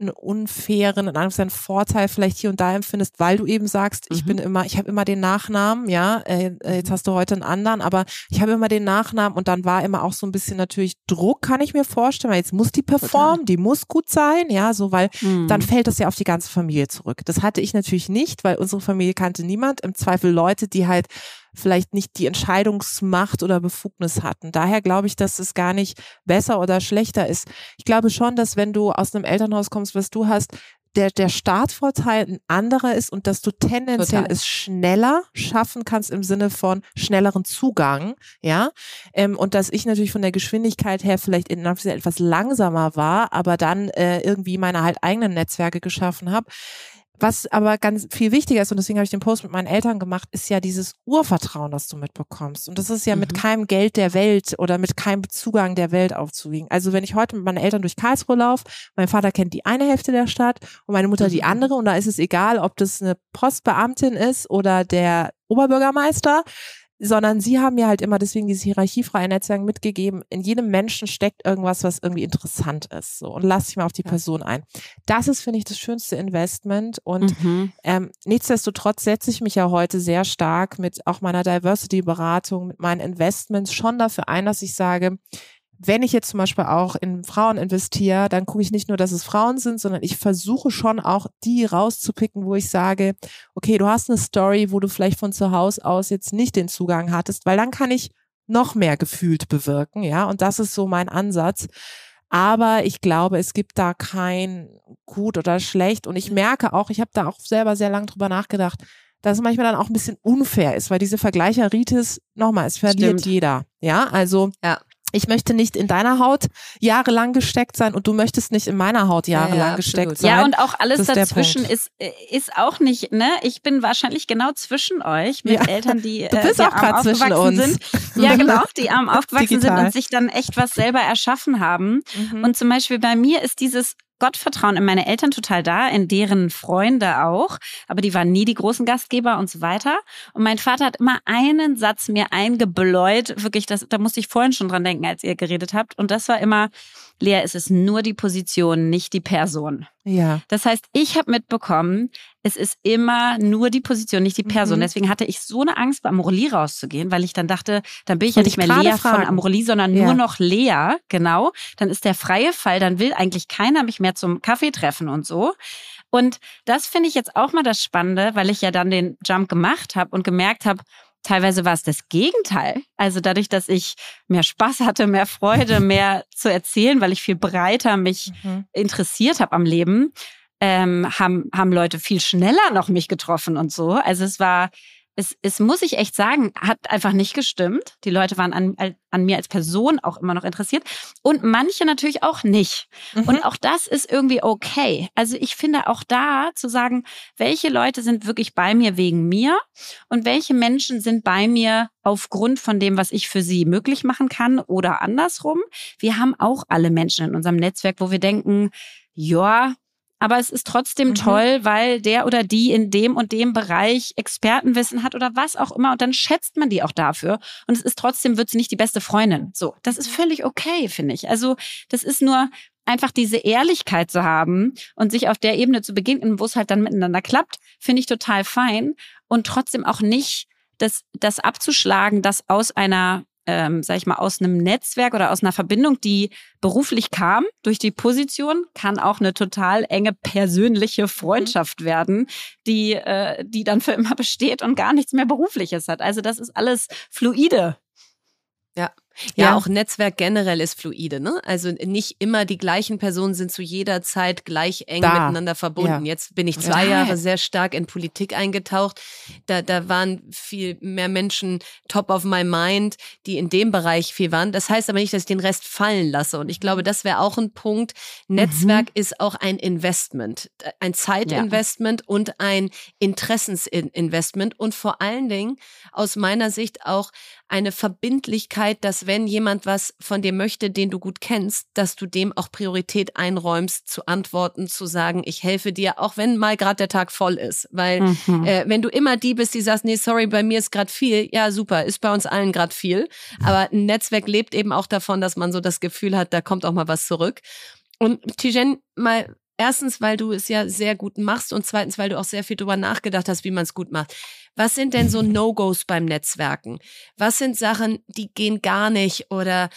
einen unfairen, in einem Vorteil vielleicht hier und da empfindest, weil du eben sagst, ich mhm. bin immer, ich habe immer den Nachnamen, ja, äh, äh, jetzt hast du heute einen anderen, aber ich habe immer den Nachnamen und dann war immer auch so ein bisschen natürlich Druck, kann ich mir vorstellen, weil jetzt muss die performen, die muss gut sein, ja, so, weil mhm. dann fällt das ja auf die ganze Familie zurück. Das hatte ich natürlich nicht, weil unsere Familie kannte niemand, im Zweifel Leute, die halt vielleicht nicht die Entscheidungsmacht oder Befugnis hatten. Daher glaube ich, dass es gar nicht besser oder schlechter ist. Ich glaube schon, dass wenn du aus einem Elternhaus kommst, was du hast, der, der Startvorteil ein anderer ist und dass du tendenziell Total. es schneller schaffen kannst im Sinne von schnelleren Zugang, ja. Ähm, und dass ich natürlich von der Geschwindigkeit her vielleicht in etwas langsamer war, aber dann äh, irgendwie meine halt eigenen Netzwerke geschaffen habe. Was aber ganz viel wichtiger ist, und deswegen habe ich den Post mit meinen Eltern gemacht, ist ja dieses Urvertrauen, das du mitbekommst. Und das ist ja mhm. mit keinem Geld der Welt oder mit keinem Zugang der Welt aufzuwiegen. Also wenn ich heute mit meinen Eltern durch Karlsruhe laufe, mein Vater kennt die eine Hälfte der Stadt und meine Mutter die mhm. andere, und da ist es egal, ob das eine Postbeamtin ist oder der Oberbürgermeister sondern sie haben mir halt immer deswegen dieses hierarchiefreie Netzwerk mitgegeben. In jedem Menschen steckt irgendwas, was irgendwie interessant ist. So und lass dich mal auf die ja. Person ein. Das ist finde ich das schönste Investment und mhm. ähm, nichtsdestotrotz setze ich mich ja heute sehr stark mit auch meiner Diversity Beratung, mit meinen Investments schon dafür ein, dass ich sage, wenn ich jetzt zum Beispiel auch in Frauen investiere, dann gucke ich nicht nur, dass es Frauen sind, sondern ich versuche schon auch die rauszupicken, wo ich sage, okay, du hast eine Story, wo du vielleicht von zu Hause aus jetzt nicht den Zugang hattest, weil dann kann ich noch mehr gefühlt bewirken, ja, und das ist so mein Ansatz. Aber ich glaube, es gibt da kein gut oder schlecht und ich merke auch, ich habe da auch selber sehr lange drüber nachgedacht, dass es manchmal dann auch ein bisschen unfair ist, weil diese Vergleicheritis, nochmal, es verliert Stimmt. jeder. Ja, also ja ich möchte nicht in deiner Haut jahrelang gesteckt sein und du möchtest nicht in meiner Haut jahrelang ja, ja, gesteckt sein. Ja, und auch alles dazwischen ist, äh, ist auch nicht, ne? Ich bin wahrscheinlich genau zwischen euch mit ja. Eltern, die, du äh, bist äh, die auch arm zwischen uns. sind. Ja, genau, die arm aufgewachsen Digital. sind und sich dann echt was selber erschaffen haben. Mhm. Und zum Beispiel bei mir ist dieses Gottvertrauen in meine Eltern total da, in deren Freunde auch, aber die waren nie die großen Gastgeber und so weiter. Und mein Vater hat immer einen Satz mir eingebläut, wirklich, das, da musste ich vorhin schon dran denken, als ihr geredet habt. Und das war immer, Lea, es ist nur die Position, nicht die Person. Ja. Das heißt, ich habe mitbekommen, es ist immer nur die Position, nicht die Person. Mhm. Deswegen hatte ich so eine Angst, bei Amorelie rauszugehen, weil ich dann dachte, dann bin ich ja nicht mehr Lea fragen. von Amorelie, sondern ja. nur noch Lea, genau. Dann ist der freie Fall, dann will eigentlich keiner mich mehr zum Kaffee treffen und so. Und das finde ich jetzt auch mal das Spannende, weil ich ja dann den Jump gemacht habe und gemerkt habe, Teilweise war es das Gegenteil. Also dadurch, dass ich mehr Spaß hatte, mehr Freude, mehr zu erzählen, weil ich viel breiter mich mhm. interessiert habe am Leben, ähm, haben, haben Leute viel schneller noch mich getroffen und so. Also es war es, es muss ich echt sagen, hat einfach nicht gestimmt. Die Leute waren an, an mir als Person auch immer noch interessiert und manche natürlich auch nicht. Mhm. Und auch das ist irgendwie okay. Also ich finde auch da zu sagen, welche Leute sind wirklich bei mir wegen mir und welche Menschen sind bei mir aufgrund von dem, was ich für sie möglich machen kann oder andersrum. Wir haben auch alle Menschen in unserem Netzwerk, wo wir denken, ja, aber es ist trotzdem mhm. toll, weil der oder die in dem und dem Bereich Expertenwissen hat oder was auch immer und dann schätzt man die auch dafür und es ist trotzdem wird sie nicht die beste Freundin. So, das ist völlig okay, finde ich. Also, das ist nur einfach diese Ehrlichkeit zu haben und sich auf der Ebene zu begegnen, wo es halt dann miteinander klappt, finde ich total fein und trotzdem auch nicht das das abzuschlagen, dass aus einer ähm, sag ich mal, aus einem Netzwerk oder aus einer Verbindung, die beruflich kam durch die Position, kann auch eine total enge persönliche mhm. Freundschaft werden, die, äh, die dann für immer besteht und gar nichts mehr Berufliches hat. Also das ist alles fluide. Ja, ja, ja, auch Netzwerk generell ist fluide, ne? Also nicht immer die gleichen Personen sind zu jeder Zeit gleich eng da. miteinander verbunden. Ja. Jetzt bin ich zwei ja. Jahre sehr stark in Politik eingetaucht. Da, da waren viel mehr Menschen top of my mind, die in dem Bereich viel waren. Das heißt aber nicht, dass ich den Rest fallen lasse. Und ich glaube, das wäre auch ein Punkt. Netzwerk mhm. ist auch ein Investment, ein Zeitinvestment und ein Interessensinvestment und vor allen Dingen aus meiner Sicht auch eine Verbindlichkeit, dass wenn jemand was von dir möchte, den du gut kennst, dass du dem auch Priorität einräumst, zu antworten, zu sagen, ich helfe dir, auch wenn mal gerade der Tag voll ist. Weil mhm. äh, wenn du immer die bist, die sagst, nee, sorry, bei mir ist gerade viel, ja, super, ist bei uns allen gerade viel. Aber ein Netzwerk lebt eben auch davon, dass man so das Gefühl hat, da kommt auch mal was zurück. Und Tijen, mal Erstens, weil du es ja sehr gut machst und zweitens, weil du auch sehr viel drüber nachgedacht hast, wie man es gut macht. Was sind denn so No-Gos beim Netzwerken? Was sind Sachen, die gehen gar nicht oder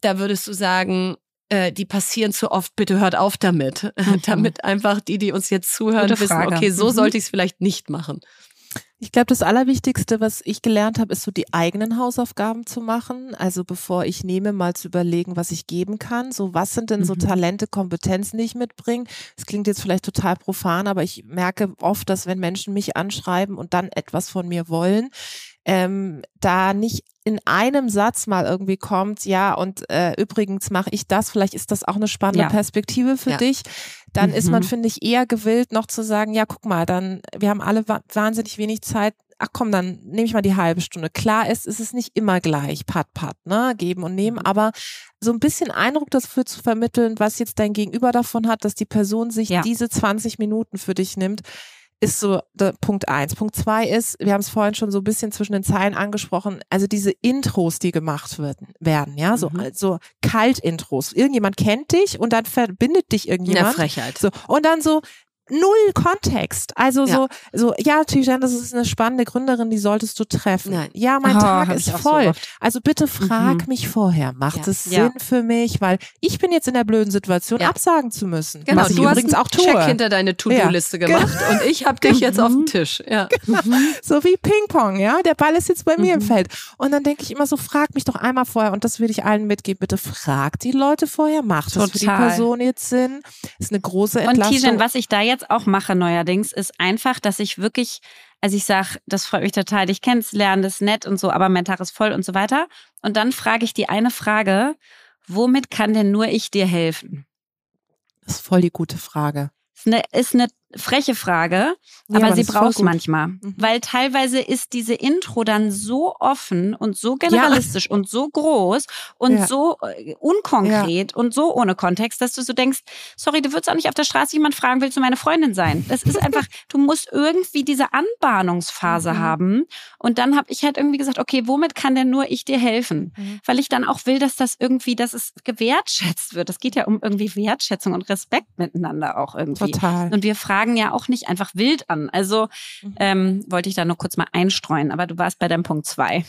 da würdest du sagen, äh, die passieren zu oft, bitte hört auf damit, mhm. damit einfach die, die uns jetzt zuhören, wissen, okay, so mhm. sollte ich es vielleicht nicht machen. Ich glaube, das Allerwichtigste, was ich gelernt habe, ist so die eigenen Hausaufgaben zu machen. Also bevor ich nehme, mal zu überlegen, was ich geben kann. So, was sind denn so mhm. Talente, Kompetenzen, die ich mitbringe? Es klingt jetzt vielleicht total profan, aber ich merke oft, dass wenn Menschen mich anschreiben und dann etwas von mir wollen, ähm, da nicht in einem Satz mal irgendwie kommt, ja, und äh, übrigens mache ich das, vielleicht ist das auch eine spannende ja. Perspektive für ja. dich, dann mhm. ist man, mhm. finde ich, eher gewillt, noch zu sagen, ja, guck mal, dann, wir haben alle wahnsinnig wenig Zeit, ach komm, dann nehme ich mal die halbe Stunde. Klar ist, ist es nicht immer gleich, pat, pat, ne, geben und nehmen, mhm. aber so ein bisschen Eindruck dafür zu vermitteln, was jetzt dein Gegenüber davon hat, dass die Person sich ja. diese 20 Minuten für dich nimmt, ist so der Punkt eins. Punkt zwei ist, wir haben es vorhin schon so ein bisschen zwischen den Zeilen angesprochen, also diese Intros, die gemacht werden, werden ja, so, mhm. so Kalt-Intros. Irgendjemand kennt dich und dann verbindet dich irgendjemand. Eine Frechheit. So, und dann so, null Kontext. Also ja. so, so, ja, Tijan, das ist eine spannende Gründerin, die solltest du treffen. Nein. Ja, mein oh, Tag ist voll. So also bitte frag mhm. mich vorher, macht ja. es Sinn für mich? Weil ich bin jetzt in der blöden Situation, absagen zu müssen. Genau, was ich du übrigens hast auch tue. Check hinter deine To-Do-Liste gemacht genau. und ich habe dich jetzt auf dem Tisch. Ja. Genau. So wie Ping-Pong, ja. Der Ball ist jetzt bei mir im mhm. Feld. Und dann denke ich immer so, frag mich doch einmal vorher und das würde ich allen mitgeben. Bitte frag die Leute vorher, macht Total. das für die Person jetzt Sinn? Ist eine große Entlastung. Und Tijan, was ich da jetzt auch mache neuerdings, ist einfach, dass ich wirklich, also ich sage, das freut mich total, dich kennenzulernen, das ist nett und so, aber mein Tag ist voll und so weiter. Und dann frage ich die eine Frage, womit kann denn nur ich dir helfen? Das ist voll die gute Frage. Ist eine, ist eine freche Frage, ja, aber, aber sie braucht manchmal. Mhm. Weil teilweise ist diese Intro dann so offen und so generalistisch ja. und so groß und ja. so äh, unkonkret und so ohne Kontext, dass du so denkst, sorry, du würdest auch nicht auf der Straße jemand fragen, willst du meine Freundin sein? Das ist einfach, du musst irgendwie diese Anbahnungsphase mhm. haben. Und dann habe ich halt irgendwie gesagt, okay, womit kann denn nur ich dir helfen? Mhm. Weil ich dann auch will, dass das irgendwie, dass es gewertschätzt wird. Es geht ja um irgendwie Wertschätzung und Respekt miteinander auch irgendwie. Total. Und wir fragen fragen ja auch nicht einfach wild an. Also mhm. ähm, wollte ich da nur kurz mal einstreuen, aber du warst bei deinem Punkt zwei.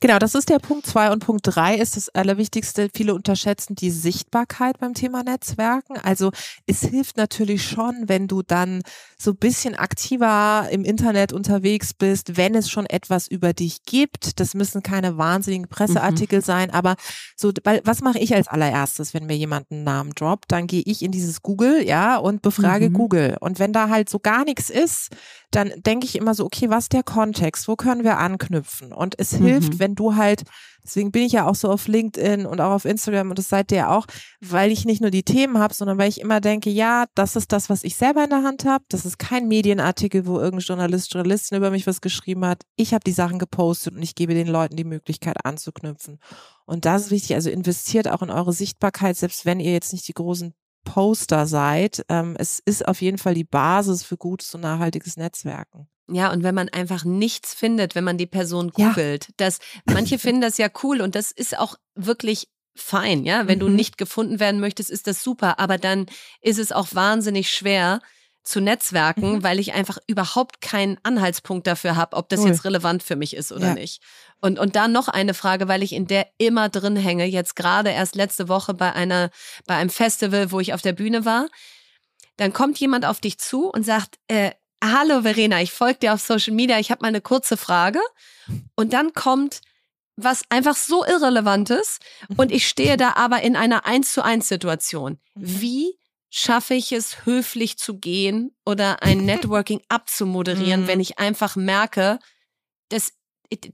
Genau, das ist der Punkt zwei und Punkt drei ist das Allerwichtigste. Viele unterschätzen die Sichtbarkeit beim Thema Netzwerken. Also es hilft natürlich schon, wenn du dann so ein bisschen aktiver im Internet unterwegs bist, wenn es schon etwas über dich gibt. Das müssen keine wahnsinnigen Presseartikel mhm. sein, aber so, weil, was mache ich als allererstes, wenn mir jemand einen Namen droppt? Dann gehe ich in dieses Google, ja, und befrage mhm. Google. Und wenn da halt so gar nichts ist, dann denke ich immer so, okay, was ist der Kontext? Wo können wir anknüpfen? Und es mhm. hilft, wenn du halt, deswegen bin ich ja auch so auf LinkedIn und auch auf Instagram und das seid ihr auch, weil ich nicht nur die Themen habe, sondern weil ich immer denke, ja, das ist das, was ich selber in der Hand habe. Das ist kein Medienartikel, wo irgendein Journalist, Journalistin über mich was geschrieben hat. Ich habe die Sachen gepostet und ich gebe den Leuten die Möglichkeit anzuknüpfen. Und das ist wichtig. Also investiert auch in eure Sichtbarkeit, selbst wenn ihr jetzt nicht die großen Poster seid. Ähm, es ist auf jeden Fall die Basis für gutes und nachhaltiges Netzwerken. Ja, und wenn man einfach nichts findet, wenn man die Person googelt, ja. dass manche finden das ja cool und das ist auch wirklich fein, ja. Wenn mhm. du nicht gefunden werden möchtest, ist das super, aber dann ist es auch wahnsinnig schwer, zu netzwerken, mhm. weil ich einfach überhaupt keinen Anhaltspunkt dafür habe, ob das cool. jetzt relevant für mich ist oder ja. nicht. Und, und dann noch eine Frage, weil ich in der immer drin hänge, jetzt gerade erst letzte Woche bei einer, bei einem Festival, wo ich auf der Bühne war. Dann kommt jemand auf dich zu und sagt, äh, Hallo Verena, ich folge dir auf Social Media, ich habe mal eine kurze Frage. Und dann kommt was einfach so irrelevantes und ich stehe da aber in einer eins zu eins Situation. Mhm. Wie schaffe ich es, höflich zu gehen oder ein Networking abzumoderieren, mhm. wenn ich einfach merke, das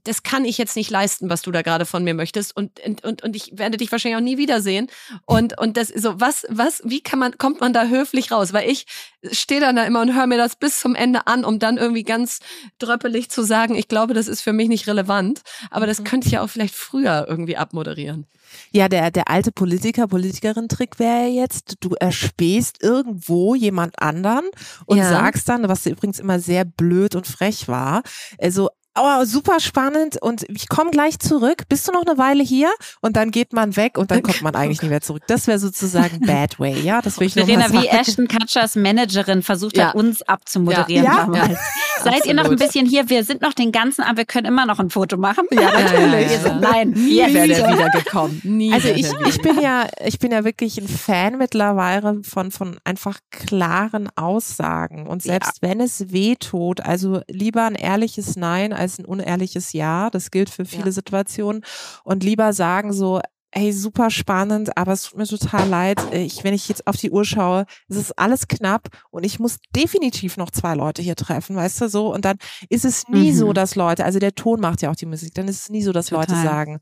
das kann ich jetzt nicht leisten, was du da gerade von mir möchtest und, und, und ich werde dich wahrscheinlich auch nie wiedersehen und, und das so, was, was, wie kann man, kommt man da höflich raus? Weil ich stehe dann da immer und höre mir das bis zum Ende an, um dann irgendwie ganz dröppelig zu sagen, ich glaube, das ist für mich nicht relevant, aber das mhm. könnte ich ja auch vielleicht früher irgendwie abmoderieren. Ja, der, der alte Politiker, Politikerin-Trick wäre jetzt, du erspähst irgendwo jemand anderen und ja. sagst dann, was übrigens immer sehr blöd und frech war, also Oh, super spannend und ich komme gleich zurück. Bist du noch eine Weile hier? Und dann geht man weg und dann kommt man eigentlich nicht mehr zurück. Das wäre sozusagen Bad Way, ja? Das will ich Verena, wie Ashton Kutchers Managerin versucht ja. hat, uns abzumoderieren ja. damals. Ja. Seid Absolut. ihr noch ein bisschen hier? Wir sind noch den ganzen Abend, wir können immer noch ein Foto machen. Ja, natürlich. Wir sind, nein, nie wäre der wiedergekommen. Nie also ich, ich bin ja, ich bin ja wirklich ein Fan mittlerweile von, von einfach klaren Aussagen. Und selbst wenn es weh tut, also lieber ein ehrliches Nein als ein unehrliches Ja. Das gilt für viele ja. Situationen. Und lieber sagen so, hey, super spannend, aber es tut mir total leid. Ich, wenn ich jetzt auf die Uhr schaue, es ist alles knapp und ich muss definitiv noch zwei Leute hier treffen, weißt du so? Und dann ist es nie mhm. so, dass Leute, also der Ton macht ja auch die Musik, dann ist es nie so, dass total. Leute sagen,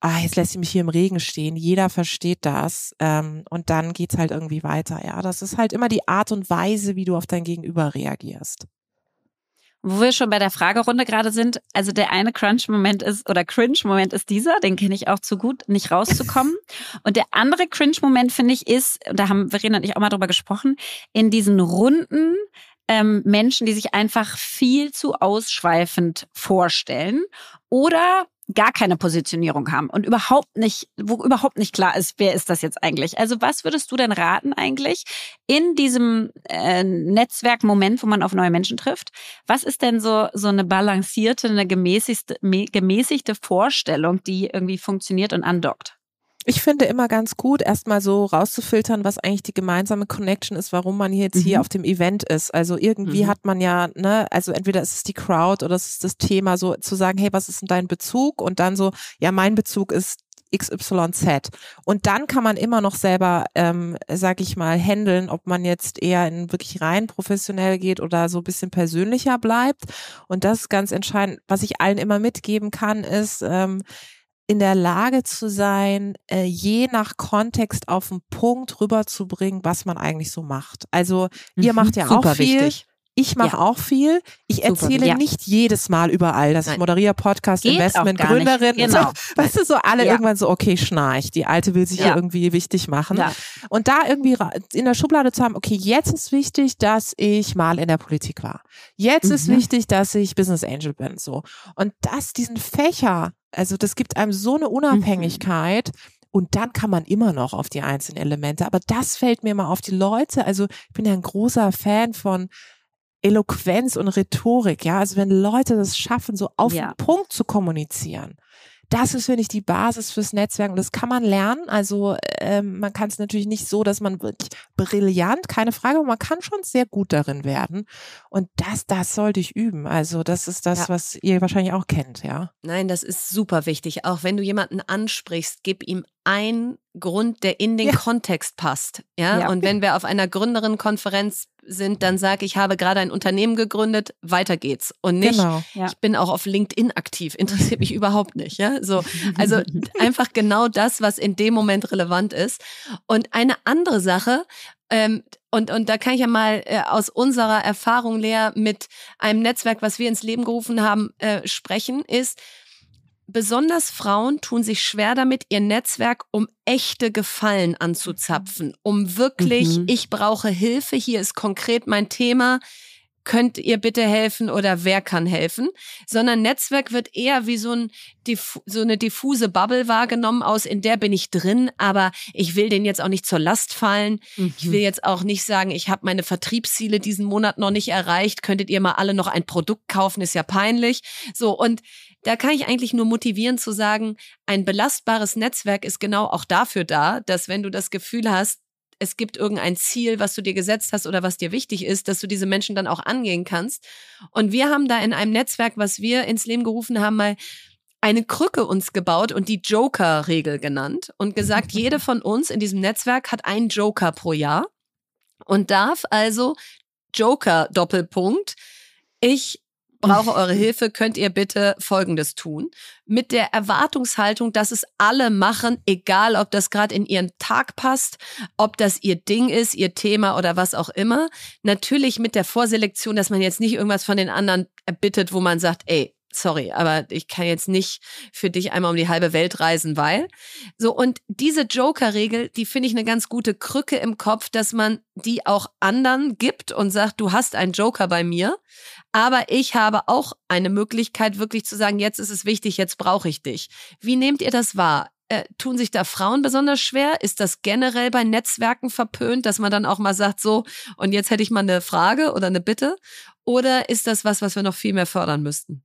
ah, jetzt lässt sie mich hier im Regen stehen. Jeder versteht das. Ähm, und dann geht's halt irgendwie weiter. Ja, das ist halt immer die Art und Weise, wie du auf dein Gegenüber reagierst. Wo wir schon bei der Fragerunde gerade sind, also der eine Crunch-Moment ist, oder Cringe-Moment ist dieser, den kenne ich auch zu gut, nicht rauszukommen. Und der andere Cringe-Moment, finde ich, ist, da haben Verena und ich auch mal drüber gesprochen, in diesen Runden, ähm, Menschen, die sich einfach viel zu ausschweifend vorstellen oder gar keine Positionierung haben und überhaupt nicht, wo überhaupt nicht klar ist, wer ist das jetzt eigentlich. Also was würdest du denn raten eigentlich in diesem äh, Netzwerkmoment, wo man auf neue Menschen trifft? Was ist denn so so eine balancierte, eine gemäßigte, gemäßigte Vorstellung, die irgendwie funktioniert und andockt? Ich finde immer ganz gut, erstmal so rauszufiltern, was eigentlich die gemeinsame Connection ist, warum man jetzt mhm. hier auf dem Event ist. Also irgendwie mhm. hat man ja, ne, also entweder ist es die Crowd oder es ist das Thema, so zu sagen, hey, was ist denn dein Bezug? Und dann so, ja, mein Bezug ist XYZ. Und dann kann man immer noch selber, ähm, sag ich mal, handeln, ob man jetzt eher in wirklich rein professionell geht oder so ein bisschen persönlicher bleibt. Und das ist ganz entscheidend. Was ich allen immer mitgeben kann, ist, ähm, in der Lage zu sein, äh, je nach Kontext auf den Punkt rüberzubringen, was man eigentlich so macht. Also ihr mhm, macht ja auch viel. Wichtig. Ich mache ja. auch viel. Ich Super, erzähle ja. nicht jedes Mal überall, dass Nein. ich moderiere Podcast, Geht Investment, Gründerin. Genau. So, weißt du, so alle ja. irgendwann so, okay, schnarch. Die Alte will sich ja irgendwie wichtig machen. Und da irgendwie in der Schublade zu haben, okay, jetzt ist wichtig, dass ich mal in der Politik war. Jetzt mhm. ist wichtig, dass ich Business Angel bin, so. Und das, diesen Fächer also das gibt einem so eine mhm. Unabhängigkeit. Mhm. Und dann kann man immer noch auf die einzelnen Elemente. Aber das fällt mir mal auf die Leute. Also ich bin ja ein großer Fan von Eloquenz und Rhetorik. Ja, also wenn Leute das schaffen, so auf ja. den Punkt zu kommunizieren das ist, finde ich, die Basis fürs Netzwerk und das kann man lernen. Also ähm, man kann es natürlich nicht so, dass man wirklich brillant, keine Frage, aber man kann schon sehr gut darin werden. Und das, das sollte ich üben. Also das ist das, ja. was ihr wahrscheinlich auch kennt, ja. Nein, das ist super wichtig. Auch wenn du jemanden ansprichst, gib ihm ein Grund, der in den ja. Kontext passt. Ja? ja? Und wenn wir auf einer Gründerinnenkonferenz sind, dann sage ich, habe gerade ein Unternehmen gegründet, weiter geht's. Und nicht, genau. ja. ich bin auch auf LinkedIn aktiv, interessiert mich überhaupt nicht. Ja? So, also einfach genau das, was in dem Moment relevant ist. Und eine andere Sache, ähm, und, und da kann ich ja mal äh, aus unserer Erfahrung, Lea, mit einem Netzwerk, was wir ins Leben gerufen haben, äh, sprechen, ist, Besonders Frauen tun sich schwer damit, ihr Netzwerk um echte Gefallen anzuzapfen, um wirklich, mhm. ich brauche Hilfe, hier ist konkret mein Thema, könnt ihr bitte helfen oder wer kann helfen, sondern Netzwerk wird eher wie so, ein, so eine diffuse Bubble wahrgenommen aus, in der bin ich drin, aber ich will den jetzt auch nicht zur Last fallen. Mhm. Ich will jetzt auch nicht sagen, ich habe meine Vertriebsziele diesen Monat noch nicht erreicht, könntet ihr mal alle noch ein Produkt kaufen, ist ja peinlich. So, und da kann ich eigentlich nur motivieren zu sagen, ein belastbares Netzwerk ist genau auch dafür da, dass wenn du das Gefühl hast, es gibt irgendein Ziel, was du dir gesetzt hast oder was dir wichtig ist, dass du diese Menschen dann auch angehen kannst. Und wir haben da in einem Netzwerk, was wir ins Leben gerufen haben, mal eine Krücke uns gebaut und die Joker-Regel genannt und gesagt, jede von uns in diesem Netzwerk hat einen Joker pro Jahr und darf also Joker Doppelpunkt. Ich brauche eure Hilfe, könnt ihr bitte Folgendes tun. Mit der Erwartungshaltung, dass es alle machen, egal ob das gerade in ihren Tag passt, ob das ihr Ding ist, ihr Thema oder was auch immer. Natürlich mit der Vorselektion, dass man jetzt nicht irgendwas von den anderen erbittet, wo man sagt, ey, sorry, aber ich kann jetzt nicht für dich einmal um die halbe Welt reisen, weil. So, und diese Joker-Regel, die finde ich eine ganz gute Krücke im Kopf, dass man die auch anderen gibt und sagt, du hast einen Joker bei mir, aber ich habe auch eine Möglichkeit, wirklich zu sagen, jetzt ist es wichtig, jetzt brauche ich dich. Wie nehmt ihr das wahr? Äh, tun sich da Frauen besonders schwer? Ist das generell bei Netzwerken verpönt, dass man dann auch mal sagt, so, und jetzt hätte ich mal eine Frage oder eine Bitte? Oder ist das was, was wir noch viel mehr fördern müssten?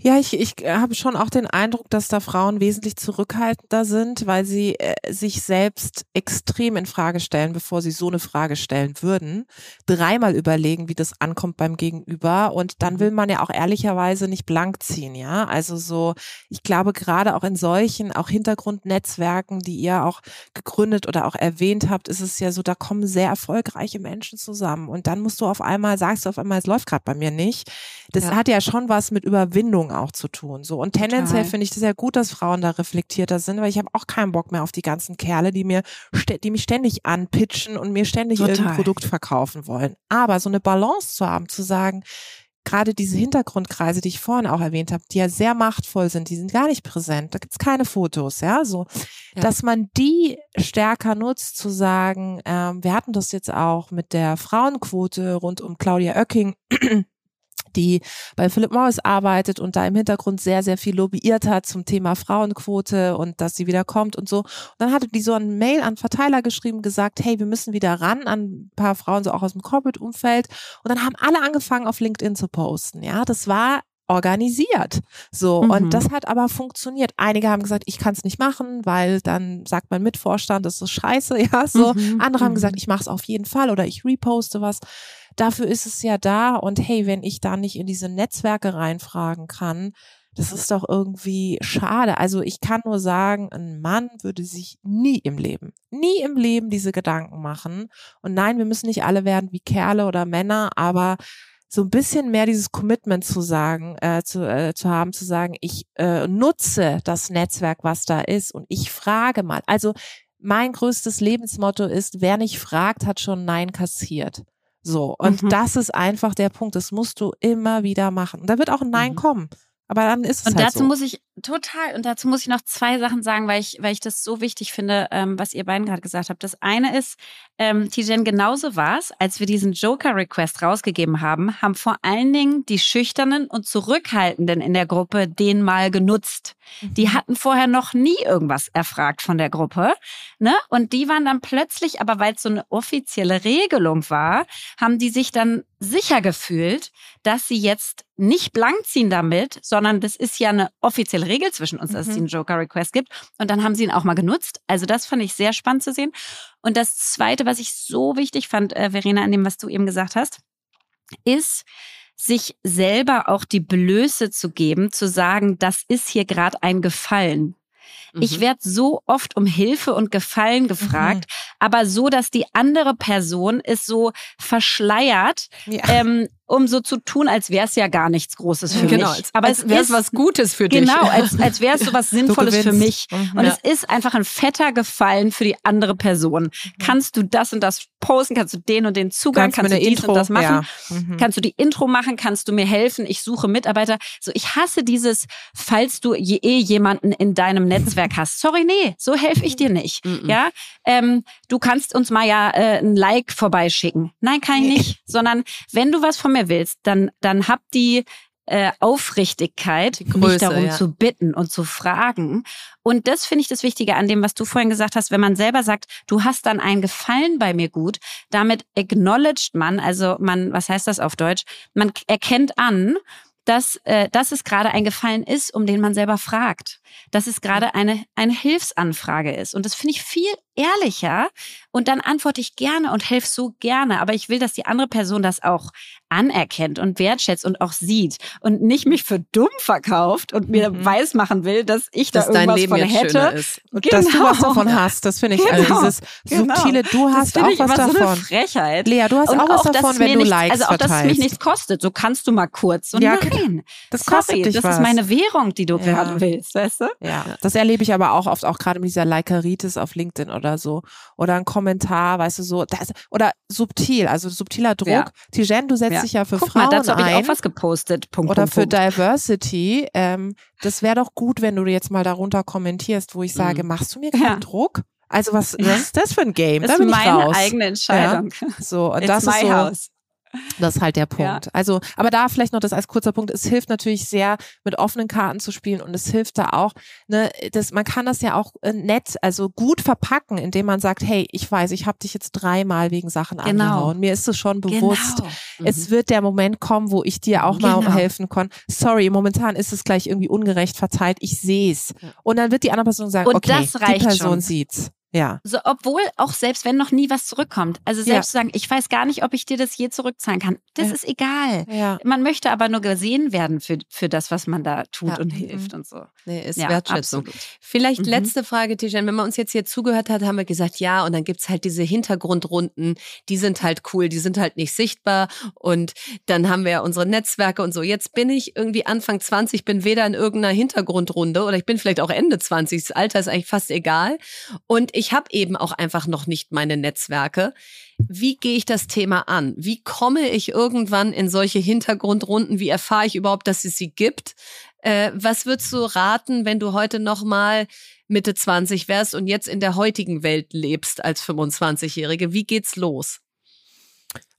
Ja, ich, ich habe schon auch den Eindruck, dass da Frauen wesentlich zurückhaltender sind, weil sie äh, sich selbst extrem in Frage stellen, bevor sie so eine Frage stellen würden. Dreimal überlegen, wie das ankommt beim Gegenüber. Und dann mhm. will man ja auch ehrlicherweise nicht blank ziehen, ja. Also so, ich glaube, gerade auch in solchen, auch Hintergrundnetzwerken, die ihr auch gegründet oder auch erwähnt habt, ist es ja so, da kommen sehr erfolgreiche Menschen zusammen. Und dann musst du auf einmal, sagst du auf einmal, es läuft gerade bei mir nicht. Das ja. hat ja schon was mit Überwindung Beziehung auch zu tun. So und tendenziell finde ich das ja gut, dass Frauen da reflektierter sind, weil ich habe auch keinen Bock mehr auf die ganzen Kerle, die mir, die mich ständig anpitchen und mir ständig Total. irgendein Produkt verkaufen wollen. Aber so eine Balance zu haben, zu sagen, gerade diese Hintergrundkreise, die ich vorhin auch erwähnt habe, die ja sehr machtvoll sind, die sind gar nicht präsent. Da gibt's keine Fotos, ja, so, ja. dass man die stärker nutzt, zu sagen, ähm, wir hatten das jetzt auch mit der Frauenquote rund um Claudia Oecking die bei Philip Morris arbeitet und da im Hintergrund sehr, sehr viel lobbyiert hat zum Thema Frauenquote und dass sie wieder kommt und so. Und dann hatte die so ein Mail an Verteiler geschrieben, gesagt, hey, wir müssen wieder ran an ein paar Frauen, so auch aus dem Corporate-Umfeld. Und dann haben alle angefangen, auf LinkedIn zu posten. Ja, das war organisiert. So, mhm. und das hat aber funktioniert. Einige haben gesagt, ich kann es nicht machen, weil dann sagt mein Mitvorstand, das ist scheiße, ja, so. Mhm. Andere haben mhm. gesagt, ich mache es auf jeden Fall oder ich reposte was dafür ist es ja da. Und hey, wenn ich da nicht in diese Netzwerke reinfragen kann, das ist doch irgendwie schade. Also ich kann nur sagen, ein Mann würde sich nie im Leben, nie im Leben diese Gedanken machen. Und nein, wir müssen nicht alle werden wie Kerle oder Männer, aber so ein bisschen mehr dieses Commitment zu sagen, äh, zu, äh, zu haben, zu sagen, ich äh, nutze das Netzwerk, was da ist und ich frage mal. Also mein größtes Lebensmotto ist, wer nicht fragt, hat schon Nein kassiert. So. Und mhm. das ist einfach der Punkt. Das musst du immer wieder machen. Da wird auch ein Nein mhm. kommen. Aber dann ist es Und halt dazu so. muss ich total und dazu muss ich noch zwei Sachen sagen, weil ich weil ich das so wichtig finde, ähm, was ihr beiden gerade gesagt habt. Das eine ist, ähm, Tijen, genauso war's, als wir diesen Joker Request rausgegeben haben, haben vor allen Dingen die schüchternen und zurückhaltenden in der Gruppe den mal genutzt. Die mhm. hatten vorher noch nie irgendwas erfragt von der Gruppe, ne? Und die waren dann plötzlich, aber weil es so eine offizielle Regelung war, haben die sich dann sicher gefühlt, dass sie jetzt nicht blank ziehen damit, sondern das ist ja eine offizielle Regel zwischen uns, dass mhm. es den Joker-Request gibt. Und dann haben sie ihn auch mal genutzt. Also das fand ich sehr spannend zu sehen. Und das Zweite, was ich so wichtig fand, äh, Verena, an dem, was du eben gesagt hast, ist, sich selber auch die Blöße zu geben, zu sagen, das ist hier gerade ein Gefallen. Mhm. Ich werde so oft um Hilfe und Gefallen gefragt, mhm. aber so, dass die andere Person es so verschleiert, ja. ähm, um so zu tun, als wäre es ja gar nichts Großes für genau, mich. Als, aber als wäre es was Gutes für dich. Genau, als, als wäre es so was Sinnvolles für mich. Mhm. Und Ja. es ist einfach ein fetter Gefallen für die andere Person. Kannst du das und das posten? Kannst du den und den Zugang? Kannst, mir du dies Intro, und das machen? Ja. Mhm. Kannst du die Intro machen? Kannst du mir helfen? Ich suche Mitarbeiter. So, ich hasse dieses, falls du je, eh jemanden in deinem Netzwerk hast. Sorry, nee, so helfe ich dir nicht. Mhm. Ja, ähm, du kannst uns mal ja äh, ein Like vorbeischicken. Nein, kann ich nicht. Sondern wenn du was von mir willst, dann dann hab die äh, Aufrichtigkeit, Größe, mich darum ja. zu bitten und zu fragen. Und das finde ich das Wichtige an dem, was du vorhin gesagt hast, wenn man selber sagt, du hast dann einen Gefallen bei mir gut, damit acknowledged man, also man, was heißt das auf Deutsch? Man erkennt an, dass, äh, dass es gerade ein Gefallen ist, um den man selber fragt. Dass es gerade eine, eine Hilfsanfrage ist. Und das finde ich viel ehrlicher. Und dann antworte ich gerne und helfe so gerne. Aber ich will, dass die andere Person das auch anerkennt und wertschätzt und auch sieht und nicht mich für dumm verkauft und mir Mhm. weiß machen will, dass ich da dass dein irgendwas Leben von jetzt hätte. ist. Dass du was Genau. davon hast, das finde ich. Also Genau. dieses Genau. subtile, du Das hast auch ich was immer so eine davon. Frechheit. Lea, du hast und auch was davon, wenn mir du nichts, Likes Also auch, dass es mich verteilst. nichts kostet. So kannst du mal kurz. Und Ja, nein, das sorry, kostet dich das was. ist meine Währung, die du Ja. gerade willst, weißt du? Ja, das erlebe ich aber auch oft, auch gerade mit dieser Likeritis auf LinkedIn oder so. Oder ein Kommentar, weißt du, so, das, oder subtil, also subtiler Druck. Ja. Tijen, du setzt Ja. dich ja für Guck Frauen mal, dazu habe ich ein. auch was gepostet. Punkt, oder Punkt, für Punkt. Diversity. Ähm, das wäre doch gut, wenn du jetzt mal darunter kommentierst, wo ich sage, Mhm. machst du mir keinen Ja. Druck? Also was, Ja. was ist das für ein Game? Das da ist meine eigene Entscheidung. So, und It's das ist so, house. Das ist halt der Ja. Punkt. Also, aber da vielleicht noch das als kurzer Punkt. Es hilft natürlich sehr, mit offenen Karten zu spielen und es hilft da auch, ne, das, man kann das ja auch äh, nett, also gut verpacken, indem man sagt, hey, ich weiß, ich habe dich jetzt dreimal wegen Sachen Genau. angehauen. Mir ist es schon bewusst. Genau. Es wird der Moment kommen, wo ich dir auch mal Genau. helfen kann. Sorry, momentan ist es gleich irgendwie ungerecht verteilt. Ich seh's. Ja. Und dann wird die andere Person sagen, Und okay, die Person schon. sieht's. Ja. So, obwohl auch selbst wenn noch nie was zurückkommt. Also selbst Ja. zu sagen, ich weiß gar nicht, ob ich dir das je zurückzahlen kann. Das Ja. ist egal. Ja. Man möchte aber nur gesehen werden für, für das, was man da tut und Mhm. hilft und so. Nee, ist Wertschätzung. absolut. Vielleicht Mhm. letzte Frage, Tijan. Wenn man uns jetzt hier zugehört hat, haben wir gesagt, ja, und dann gibt's halt diese Hintergrundrunden, die sind halt cool, die sind halt nicht sichtbar. Und dann haben wir ja unsere Netzwerke und so. Jetzt bin ich irgendwie Anfang 20, bin weder in irgendeiner Hintergrundrunde oder ich bin vielleicht auch Ende 20. Das Alter ist eigentlich fast egal. Und ich habe eben auch einfach noch nicht meine Netzwerke. Wie gehe ich das Thema an? Wie komme ich irgendwann in solche Hintergrundrunden? Wie erfahre ich überhaupt, dass es sie gibt? Äh, was würdest du raten, wenn du heute noch mal Mitte 20 wärst und jetzt in der heutigen Welt lebst als 25-Jährige? Wie geht's los?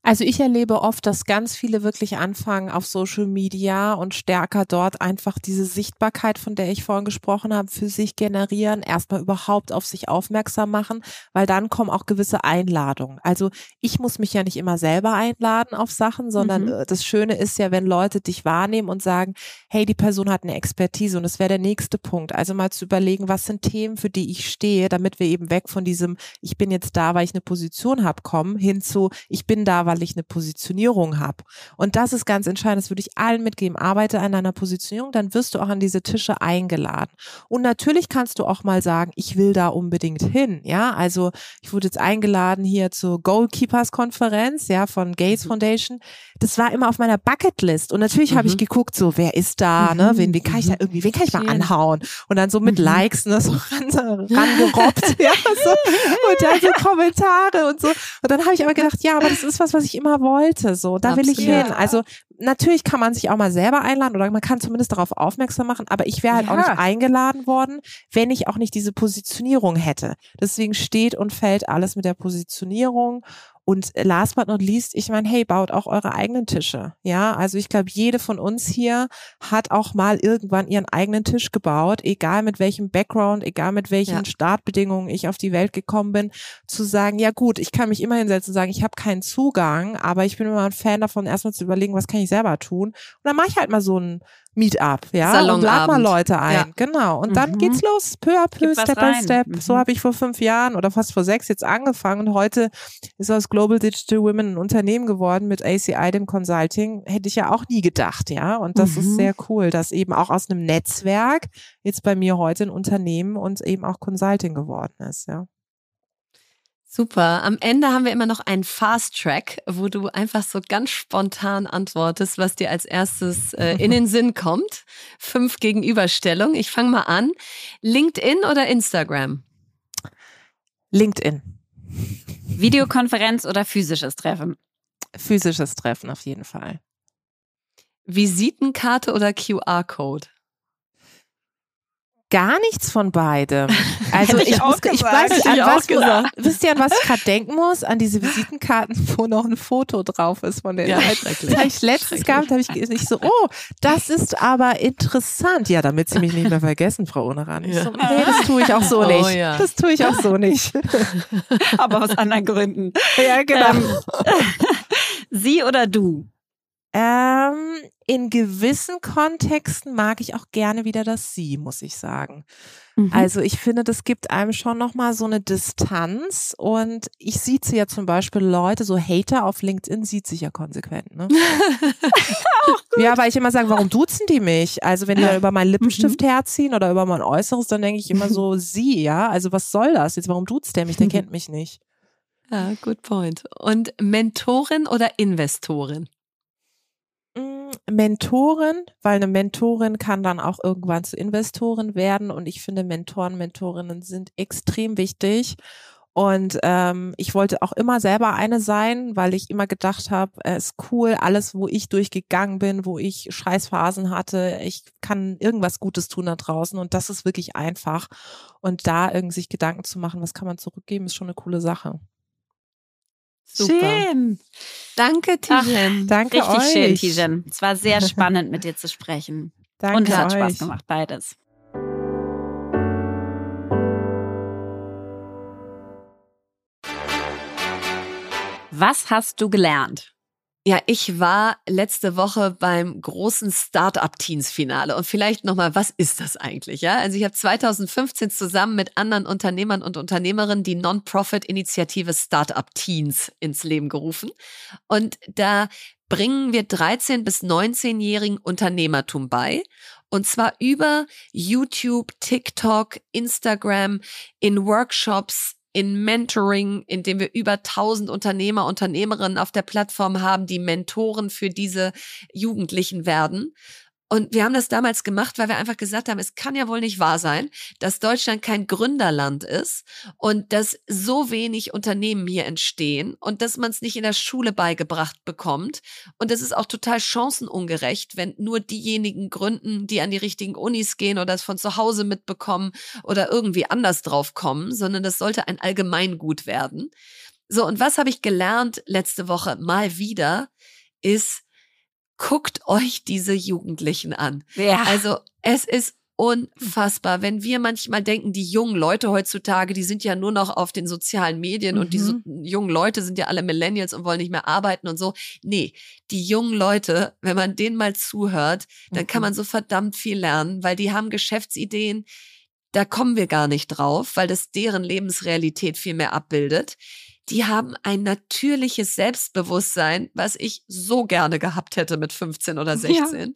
Also ich erlebe oft, dass ganz viele wirklich anfangen auf Social Media und stärker dort einfach diese Sichtbarkeit, von der ich vorhin gesprochen habe, für sich generieren, erstmal überhaupt auf sich aufmerksam machen, weil dann kommen auch gewisse Einladungen. Also ich muss mich ja nicht immer selber einladen auf Sachen, sondern Mhm. äh, das Schöne ist ja, wenn Leute dich wahrnehmen und sagen, hey, die Person hat eine Expertise und das wäre der nächste Punkt. Also mal zu überlegen, was sind Themen, für die ich stehe, damit wir eben weg von diesem, ich bin jetzt da, weil ich eine Position habe, kommen, hin zu, ich bin da, weil ich eine Positionierung habe. Und das ist ganz entscheidend, das würde ich allen mitgeben. Arbeite an deiner Positionierung, dann wirst du auch an diese Tische eingeladen. Und natürlich kannst du auch mal sagen, ich will da unbedingt hin. Ja, also ich wurde jetzt eingeladen hier zur Goalkeepers Konferenz, ja, von Gates Foundation. Das war immer auf meiner Bucketlist. Und natürlich habe ich Mhm. geguckt, so, wer ist da, ne, wen, wen kann ich da irgendwie, wen kann ich mal anhauen? Und dann so mit Mhm. Likes, ne, so ran, rangerobbt, ja, so. Und dann so Kommentare und so. Und dann habe ich aber gedacht, ja, aber das ist was, was ich immer wollte, so, da will ich Absolut. hin. Also, natürlich kann man sich auch mal selber einladen oder man kann zumindest darauf aufmerksam machen, aber ich wäre halt auch Ja. nicht eingeladen worden, wenn ich auch nicht diese Positionierung hätte. Deswegen steht und fällt alles mit der Positionierung. Und last but not least, ich meine, hey, baut auch eure eigenen Tische. Ja, also ich glaube, jede von uns hier hat auch mal irgendwann ihren eigenen Tisch gebaut, egal mit welchem Background, egal mit welchen Ja. Startbedingungen ich auf die Welt gekommen bin, zu sagen, ja gut, ich kann mich immer hinsetzen und sagen, ich habe keinen Zugang, aber ich bin immer ein Fan davon, erstmal zu überlegen, was kann ich selber tun. Und dann mache ich halt mal so ein Meetup, ja, und lad mal Salonabend. Leute ein. Ja. Genau. Und dann Mhm. geht's los, peu à peu, Gib Step by rein. Step. Mhm. So habe ich vor fünf Jahren oder fast vor sechs jetzt angefangen und heute ist aus Global Digital Women ein Unternehmen geworden mit ACI, dem Consulting. Hätte ich ja auch nie gedacht, ja. Und das ist Mhm. sehr cool, dass eben auch aus einem Netzwerk jetzt bei mir heute ein Unternehmen und eben auch Consulting geworden ist, ja. Super. Am Ende haben wir immer noch einen Fast Track, wo du einfach so ganz spontan antwortest, was dir als erstes äh, in den Sinn kommt. Fünf Gegenüberstellungen. Ich fange mal an. LinkedIn oder Instagram? LinkedIn. Videokonferenz oder physisches Treffen? Physisches Treffen auf jeden Fall. Visitenkarte oder QR-Code? Gar nichts von beidem. Also ich ich, muss, ich weiß, Hätte an ich was, gesagt. wisst ihr, an was ich gerade denken muss? An diese Visitenkarten, wo noch ein Foto drauf ist von den Ja, Leuten. Das habe ich letztens gehabt, habe ich ich so, oh, das ist aber interessant. Ja, damit Sie mich nicht mehr vergessen, Frau Oneran. Ich so, Ja. nee, das tue ich auch so Oh, nicht. ja. Das tue ich auch so nicht. Aber aus anderen Gründen. ja, genau. Ähm, Sie oder du? Ähm, in gewissen Kontexten mag ich auch gerne wieder das Sie, muss ich sagen. Mhm. Also ich finde, das gibt einem schon nochmal so eine Distanz und ich sieze ja zum Beispiel Leute, so Hater auf LinkedIn sieht sich ja konsequent, ne? ja, weil ich immer sage, warum duzen die mich? Also wenn die da über meinen Lippenstift herziehen oder über mein Äußeres, dann denke ich immer so, sie, ja? Also was soll das? Jetzt warum duzt der mich? Der kennt mich nicht. Ja, good point. Und Mentorin oder Investorin? Mentorin, weil eine Mentorin kann dann auch irgendwann zu Investoren werden und ich finde Mentoren, Mentorinnen sind extrem wichtig. Und ähm, ich wollte auch immer selber eine sein, weil ich immer gedacht habe, es ist cool, alles, wo ich durchgegangen bin, wo ich Scheißphasen hatte, ich kann irgendwas Gutes tun da draußen und das ist wirklich einfach. Und da irgendwie sich Gedanken zu machen, was kann man zurückgeben, ist schon eine coole Sache. Super. Schön. Danke, Tijen. Danke Richtig euch. schön, Tijen. Es war sehr spannend, mit dir zu sprechen. Danke Und es hat euch. Spaß gemacht, beides. Was hast du gelernt? Ja, ich war letzte Woche beim großen Startup-Teens-Finale. Und vielleicht nochmal, was ist das eigentlich? Ja, also ich habe 2015 zusammen mit anderen Unternehmern und Unternehmerinnen die Non-Profit-Initiative Startup Teens ins Leben gerufen. Und da bringen wir 13 bis 19-jährigen Unternehmertum bei. Und zwar über YouTube, TikTok, Instagram, in Workshops, in Mentoring, in dem wir über 1000 Unternehmer, Unternehmerinnen auf der Plattform haben, die Mentoren für diese Jugendlichen werden. Und wir haben das damals gemacht, weil wir einfach gesagt haben, es kann ja wohl nicht wahr sein, dass Deutschland kein Gründerland ist und dass so wenig Unternehmen hier entstehen und dass man es nicht in der Schule beigebracht bekommt. Und das ist auch total chancenungerecht, wenn nur diejenigen gründen, die an die richtigen Unis gehen oder es von zu Hause mitbekommen oder irgendwie anders drauf kommen, sondern das sollte ein Allgemeingut werden. So, und was habe ich gelernt letzte Woche mal wieder, ist, guckt euch diese Jugendlichen an. Ja. Also es ist unfassbar, wenn wir manchmal denken, die jungen Leute heutzutage, die sind ja nur noch auf den sozialen Medien und die so, jungen Leute sind ja alle Millennials und wollen nicht mehr arbeiten und so. Nee, die jungen Leute, wenn man denen mal zuhört, dann kann Mhm. man so verdammt viel lernen, weil die haben Geschäftsideen, da kommen wir gar nicht drauf, weil das deren Lebensrealität viel mehr abbildet. Die haben ein natürliches Selbstbewusstsein, was ich so gerne gehabt hätte mit 15 oder 16.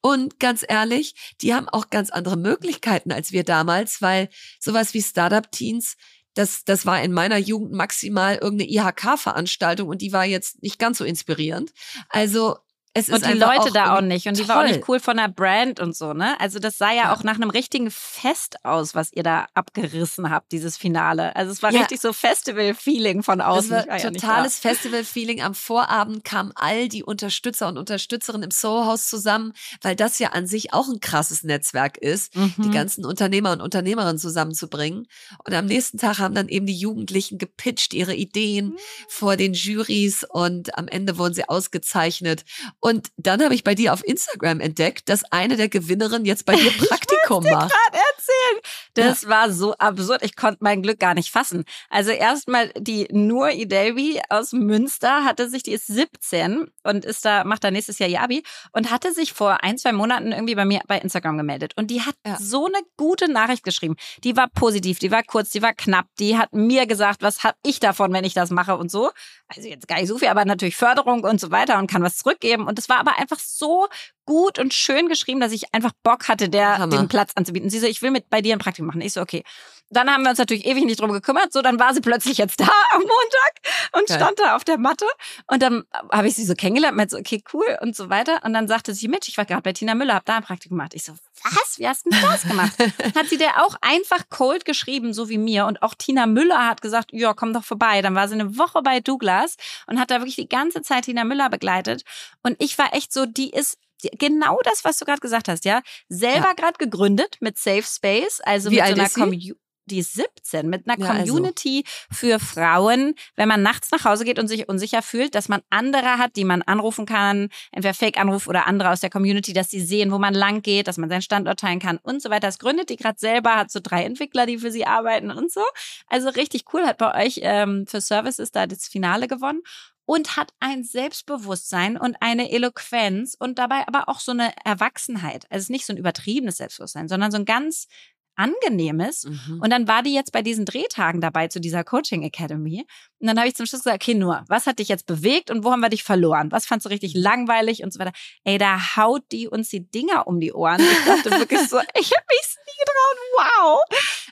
Und ganz ehrlich, die haben auch ganz andere Möglichkeiten als wir damals, weil sowas wie Startup-Teens, das, das war in meiner Jugend maximal irgendeine IHK-Veranstaltung und die war jetzt nicht ganz so inspirierend. Also es Und die Leute da auch nicht. Und die war auch toll. nicht cool von der Brand und so, ne? Also das sah ja, Ja. auch nach einem richtigen Fest aus, was ihr da abgerissen habt, dieses Finale. Also es war Ja. richtig so Festival-Feeling von Das außen. war Ich war ja totales Festival-Feeling. Am Vorabend kamen all die Unterstützer und Unterstützerinnen im Soho-Haus zusammen, weil das ja an sich auch ein krasses Netzwerk ist, da. die Mhm. ganzen Unternehmer und Unternehmerinnen zusammenzubringen. Und am nächsten Tag haben dann eben die Jugendlichen gepitcht ihre Ideen Mhm. vor den Juries und am Ende wurden sie ausgezeichnet. Und dann habe ich bei dir auf Instagram entdeckt, dass eine der Gewinnerinnen jetzt bei dir Praktikum macht. gerade erzählen. Das war so absurd. Ich konnte mein Glück gar nicht fassen. Also erstmal die Nur Idelvi aus Münster hatte sich, die ist 17 und ist da, macht da nächstes Jahr ihr Abi und hatte sich vor ein, zwei Monaten irgendwie bei mir bei Instagram gemeldet. Und die hat Ja. so eine gute Nachricht geschrieben. Die war positiv, die war kurz, die war knapp. Die hat mir gesagt, was habe ich davon, wenn ich das mache und so. Also jetzt gar nicht so viel, aber natürlich Förderung und so weiter und kann was zurückgeben. Und es war aber einfach so gut und schön geschrieben, dass ich einfach Bock hatte, der Hammer. den Platz anzubieten. Sie so, ich will mit bei dir ein Praktikum machen. Ich so, okay. Dann haben wir uns natürlich ewig nicht drum gekümmert. So, dann war sie plötzlich jetzt da am Montag und Geil. stand da auf der Matte. Und dann habe ich sie so kennengelernt, mit so, okay, cool und so weiter. Und dann sagte sie, Mensch, ich war gerade bei Tina Müller, hab da ein Praktikum gemacht. Ich so, was? Wie hast du denn das gemacht? hat sie der auch einfach cold geschrieben, so wie mir. Und auch Tina Müller hat gesagt, ja, komm doch vorbei. Dann war sie eine Woche bei Douglas und hat da wirklich die ganze Zeit Tina Müller begleitet. Und ich war echt so, die ist genau das, was du gerade gesagt hast, ja. Selber ja. gerade gegründet mit Safe Space, also Wie mit so einer Community die ist 17, mit einer ja, also. Community also. für Frauen, wenn man nachts nach Hause geht und sich unsicher fühlt, dass man andere hat, die man anrufen kann, entweder Fake-Anruf oder andere aus der Community, dass sie sehen, wo man lang geht, dass man seinen Standort teilen kann und so weiter. Das gründet die gerade selber, hat so drei Entwickler, die für sie arbeiten und so. Also richtig cool, hat bei euch ähm, für Services da das Finale gewonnen und hat ein Selbstbewusstsein und eine Eloquenz und dabei aber auch so eine Erwachsenheit. Also es ist nicht so ein übertriebenes Selbstbewusstsein, sondern so ein ganz angenehmes. Mhm. Und dann war die jetzt bei diesen Drehtagen dabei zu dieser Coaching Academy. Und dann habe ich zum Schluss gesagt, okay, nur, was hat dich jetzt bewegt und wo haben wir dich verloren? Was fandst du richtig langweilig und so weiter? Ey, da haut die uns die Dinger um die Ohren. Ich dachte wirklich so, ich habe mich nie getraut. Wow.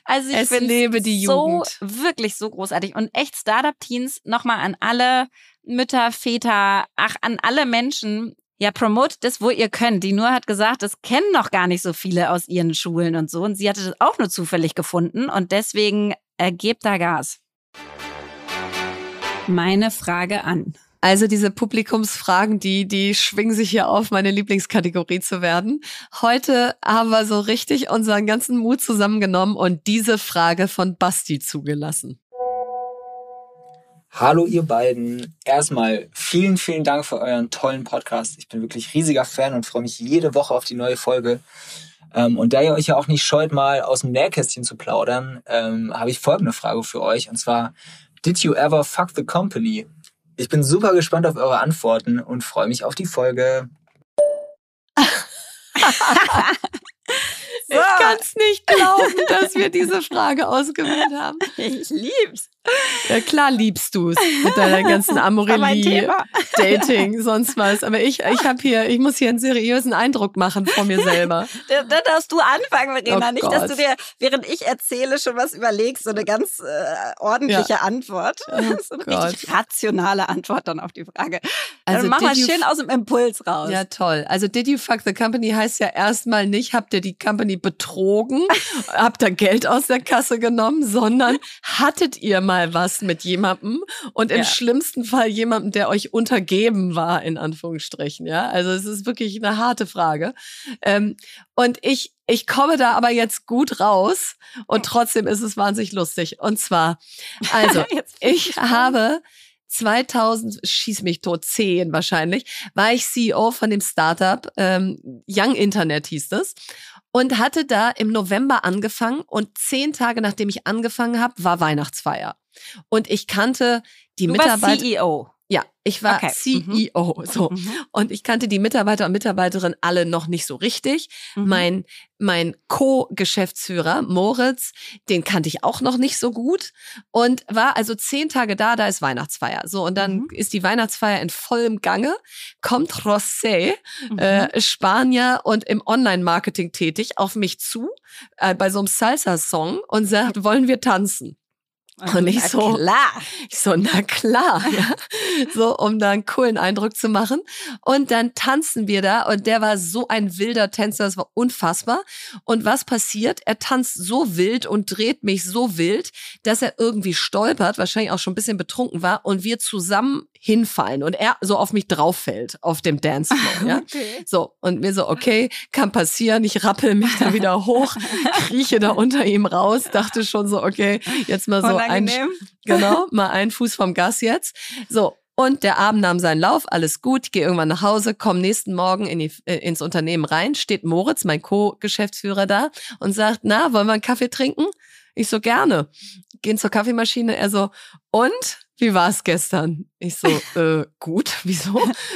Also ich finde so wirklich so großartig und echt Startup Teens nochmal an alle Mütter, Väter, ach, an alle Menschen. Ja, promote das, wo ihr könnt. Die Nur hat gesagt, das kennen noch gar nicht so viele aus ihren Schulen und so. Und sie hatte das auch nur zufällig gefunden. Und deswegen äh, gebt da Gas. Meine Frage an. Also diese Publikumsfragen, die, die schwingen sich hier auf, meine Lieblingskategorie zu werden. Heute haben wir so richtig unseren ganzen Mut zusammengenommen und diese Frage von Basti zugelassen. Hallo ihr beiden. Erstmal vielen, vielen Dank für euren tollen Podcast. Ich bin wirklich riesiger Fan und freue mich jede Woche auf die neue Folge. Ähm, und da ihr euch ja auch nicht scheut, mal aus dem Nähkästchen zu plaudern, ähm, habe ich folgende Frage für euch. Und zwar, did you ever fuck the company? Ich bin super gespannt auf eure Antworten und freue mich auf die Folge. Kann es nicht glauben, dass wir diese Frage ausgewählt haben. Ich lieb's. Ja, klar liebst du es mit deiner ganzen Amorelie, Dating, sonst was. Aber ich, ich habe hier, ich muss hier einen seriösen Eindruck machen vor mir selber. da, da darfst du anfangen, Verena. Oh nicht, dass du dir, während ich erzähle, schon was überlegst, so eine ganz äh, ordentliche ja. Antwort. Oh so eine Gott. richtig rationale Antwort dann auf die Frage. Also dann mach mal schön aus dem Impuls raus. Ja, toll. Also did you fuck the company heißt ja erstmal nicht, habt ihr die Company betrogen, habt ihr Geld aus der Kasse genommen, sondern hattet ihr mal was mit jemandem und im ja. schlimmsten Fall jemandem, der euch untergeben war, in Anführungsstrichen. Ja, also es ist wirklich eine harte Frage. Ähm, und ich, ich komme da aber jetzt gut raus und trotzdem ist es wahnsinnig lustig. Und zwar, also, ich habe 2000, schieß mich tot, 10 wahrscheinlich, war ich CEO von dem Startup, ähm, Young Internet hieß es und hatte da im November angefangen und zehn Tage nachdem ich angefangen habe, war Weihnachtsfeier. Und ich kannte die Mitarbeiter. CEO. Ja, ich war okay. CEO, mhm. so. Mhm. Und ich kannte die Mitarbeiter und Mitarbeiterinnen alle noch nicht so richtig. Mhm. Mein, mein Co-Geschäftsführer, Moritz, den kannte ich auch noch nicht so gut. Und war also zehn Tage da, da ist Weihnachtsfeier. So, und dann mhm. ist die Weihnachtsfeier in vollem Gange. Kommt José, mhm. äh, Spanier und im Online-Marketing tätig, auf mich zu, äh, bei so einem Salsa-Song und sagt, wollen wir tanzen? Und ich so, klar. Ich so, na klar, ja. So, um da einen coolen Eindruck zu machen. Und dann tanzen wir da und der war so ein wilder Tänzer, das war unfassbar. Und was passiert? Er tanzt so wild und dreht mich so wild, dass er irgendwie stolpert, wahrscheinlich auch schon ein bisschen betrunken war und wir zusammen hinfallen und er so auf mich drauf fällt auf dem Dancefloor, ja. Okay. So und mir so okay, kann passieren, ich rappel mich da wieder hoch, krieche da unter ihm raus, dachte schon so okay, jetzt mal so ein genau, mal ein Fuß vom Gas jetzt. So und der Abend nahm seinen Lauf, alles gut, gehe irgendwann nach Hause, komm nächsten Morgen in die, äh, ins Unternehmen rein, steht Moritz, mein Co-Geschäftsführer da und sagt, na, wollen wir einen Kaffee trinken? Ich so gerne. Gehen zur Kaffeemaschine, er so, und? Wie war es gestern? Ich so, äh, gut, wieso?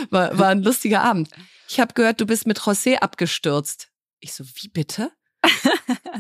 War, war ein lustiger Abend. Ich habe gehört, du bist mit José abgestürzt. Ich so, wie bitte?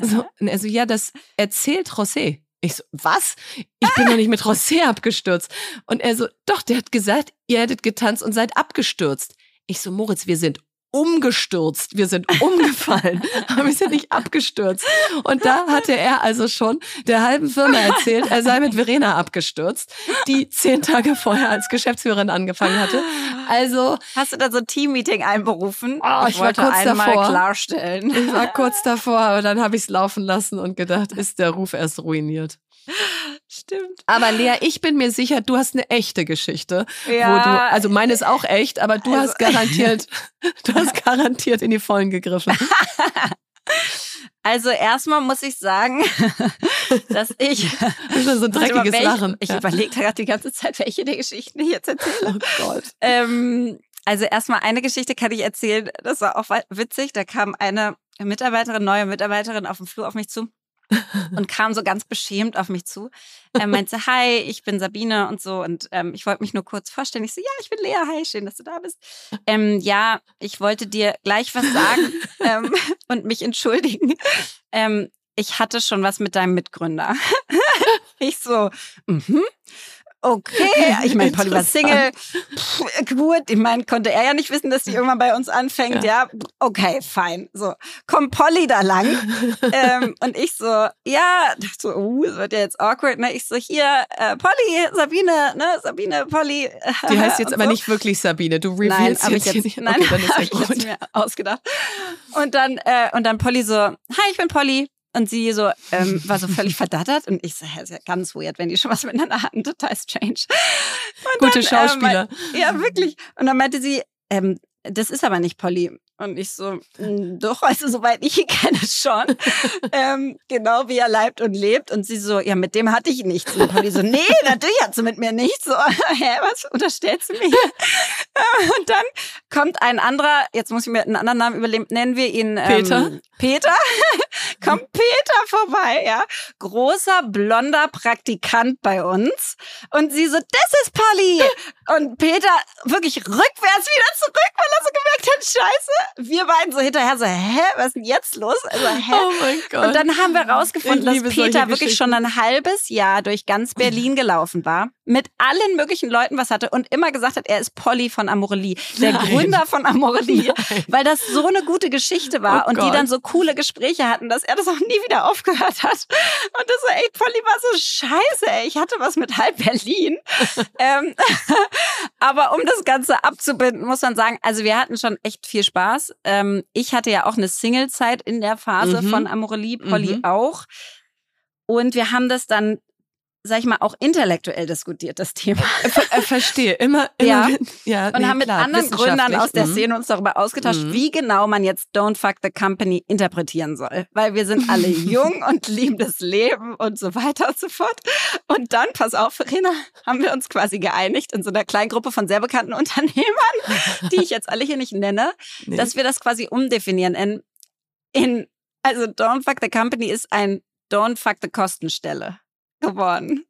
so, und er so, ja, das erzählt José. Ich so, was? Ich bin doch nicht mit José abgestürzt. Und er so, doch, der hat gesagt, ihr hättet getanzt und seid abgestürzt. Ich so, Moritz, wir sind umgestürzt. Wir sind umgefallen, aber wir sind nicht abgestürzt. Und da hatte er also schon der halben Firma erzählt, er sei mit Verena abgestürzt, die zehn Tage vorher als Geschäftsführerin angefangen hatte. Also hast du da so ein Teammeeting einberufen? Oh, ich, ich war kurz davor. klarstellen. Ich war kurz davor, aber dann habe ich es laufen lassen und gedacht, ist der Ruf erst ruiniert. Stimmt. Aber Lea, ich bin mir sicher, du hast eine echte Geschichte. Ja. Du, also meine ist auch echt, aber du also, hast garantiert, du hast garantiert in die Vollen gegriffen. Also erstmal muss ich sagen, dass ich das ist so ein dreckiges mal, Lachen. Ich, ich ja. überlege gerade die ganze Zeit, welche der Geschichten ich jetzt erzähle. Oh Gott. Ähm, also erstmal eine Geschichte kann ich erzählen. Das war auch witzig. Da kam eine Mitarbeiterin, neue Mitarbeiterin auf dem Flur auf mich zu und kam so ganz beschämt auf mich zu. Er meinte, hi, ich bin Sabine und so. Und ähm, ich wollte mich nur kurz vorstellen. Ich so, ja, ich bin Lea, hi, schön, dass du da bist. Ähm, ja, ich wollte dir gleich was sagen ähm, und mich entschuldigen. Ähm, ich hatte schon was mit deinem Mitgründer. ich so, mhm. Mm okay. Ich meine, Polly war Single. Pff, gut, ich meine, konnte er ja nicht wissen, dass sie irgendwann bei uns anfängt. Ja, ja. okay, fein. So, kommt Polly da lang. ähm, und ich so, ja, dachte so, uh, das wird ja jetzt awkward. Ne? Ich so, hier, äh, Polly, Sabine, ne, Sabine, Polly. Die heißt jetzt aber so. nicht wirklich Sabine. Du revealst nein, jetzt, ich jetzt nicht. Nein, okay, dann ist ja gut. Ich mir ausgedacht. Und dann, äh, und dann Polly so, hi, ich bin Polly. Und sie so ähm, war so völlig verdattert und ich so, hä, ist ja ganz weird, wenn die schon was miteinander hatten, total strange. Und Gute dann, Schauspieler. Ähm, ja, wirklich. Und dann meinte sie, ähm, das ist aber nicht Polly. Und ich so, hm, doch, also soweit ich ihn kenne schon. ähm, genau wie er leibt und lebt. Und sie so, ja, mit dem hatte ich nichts. Und Polly so, nee, natürlich hat sie mit mir nichts. So, hä, was unterstellst du mir? und dann kommt ein anderer, jetzt muss ich mir einen anderen Namen überlegen, nennen wir ihn ähm, Peter. Peter. Kommt Peter vorbei, ja. Großer, blonder Praktikant bei uns. Und sie so, das ist Polly. Und Peter wirklich rückwärts wieder zurück, weil er so gemerkt hat, scheiße, wir beiden so hinterher so, hä, was ist denn jetzt los? Also, hä? Oh mein Gott. Und dann haben wir rausgefunden, dass Peter wirklich schon ein halbes Jahr durch ganz Berlin gelaufen war, mit allen möglichen Leuten was hatte und immer gesagt hat, er ist Polly von Amorelie, der Nein. Gründer von Amorelie, weil das so eine gute Geschichte war oh und Gott. die dann so coole Gespräche hatten, dass er das auch nie wieder aufgehört hat. Und das so, ey, Polly war so scheiße, ey, ich hatte was mit halb Berlin. ähm, aber um das Ganze abzubinden, muss man sagen, also wir hatten schon echt viel Spaß. Spaß. Ähm, ich hatte ja auch eine Single-Zeit in der Phase mhm. von Amorelie, Polly mhm. auch. Und wir haben das dann sag ich mal, auch intellektuell diskutiert, das Thema. Ver äh, verstehe, immer, immer ja. ja und nee, haben mit klar, anderen Gründern aus der mhm. Szene uns darüber ausgetauscht, mhm. wie genau man jetzt Don't Fuck the Company interpretieren soll. Weil wir sind alle jung und lieben das Leben und so weiter und so fort. Und dann, pass auf, Verena, haben wir uns quasi geeinigt in so einer kleinen Gruppe von sehr bekannten Unternehmern, die ich jetzt alle hier nicht nenne, nee. dass wir das quasi umdefinieren in, in also Don't Fuck the Company ist ein Don't Fuck the Kostenstelle geworden.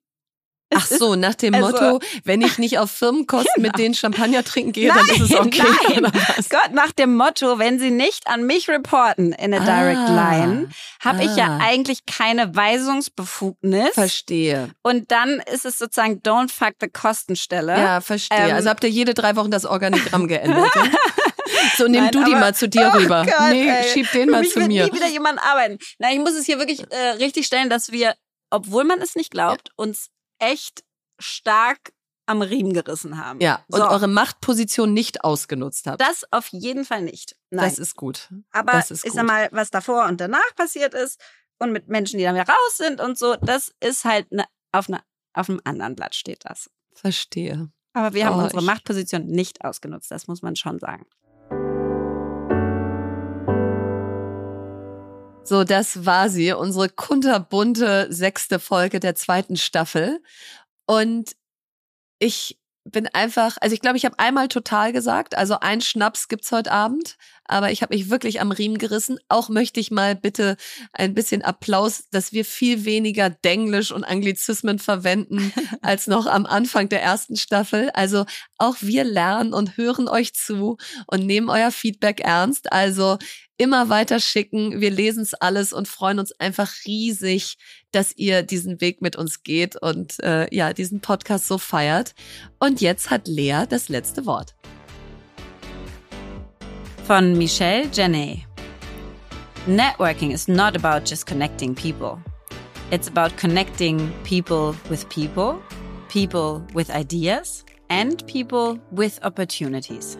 Ach so, nach dem also, Motto, wenn ich nicht auf Firmenkosten genau. mit denen Champagner trinken gehe, nein, dann ist es okay. Nein. Gott, nach dem Motto, wenn sie nicht an mich reporten in a Direct ah, Line, habe ah. ich ja ah. eigentlich keine Weisungsbefugnis. Verstehe. Und dann ist es sozusagen Don't fuck the Kostenstelle. Ja, verstehe. Ähm, also habt ihr jede drei Wochen das Organigramm geändert. So, nimm Nein, du die mal zu dir oh rüber. Gott, nee, ey. schieb den mal zu mir. nie wieder jemand arbeiten. Na, ich muss es hier wirklich äh, richtig stellen, dass wir obwohl man es nicht glaubt, uns echt stark am Riemen gerissen haben. Ja, und so. eure Machtposition nicht ausgenutzt habt. Das auf jeden Fall nicht. Nein. Das ist gut. Aber das ist ich sag mal, was davor und danach passiert ist und mit Menschen, die dann wieder raus sind und so, das ist halt ne, auf, ne, auf einem anderen Blatt steht das. Verstehe. Aber wir haben oh, unsere Machtposition nicht ausgenutzt, das muss man schon sagen. So, das war sie, unsere kunterbunte sechste Folge der zweiten Staffel. Und ich bin einfach, also ich glaube, ich habe einmal total gesagt, also ein Schnaps gibt's heute Abend, aber ich habe mich wirklich am Riemen gerissen. Auch möchte ich mal bitte ein bisschen Applaus, dass wir viel weniger Denglisch und Anglizismen verwenden als noch am Anfang der ersten Staffel. Also auch wir lernen und hören euch zu und nehmen euer Feedback ernst. Also immer weiter schicken. Wir lesen es alles und freuen uns einfach riesig, dass ihr diesen Weg mit uns geht und äh, ja, diesen Podcast so feiert. Und jetzt hat Lea das letzte Wort. von Michelle Janae. Networking is not about just connecting people. It's about connecting people with people, people with ideas, and people with opportunities.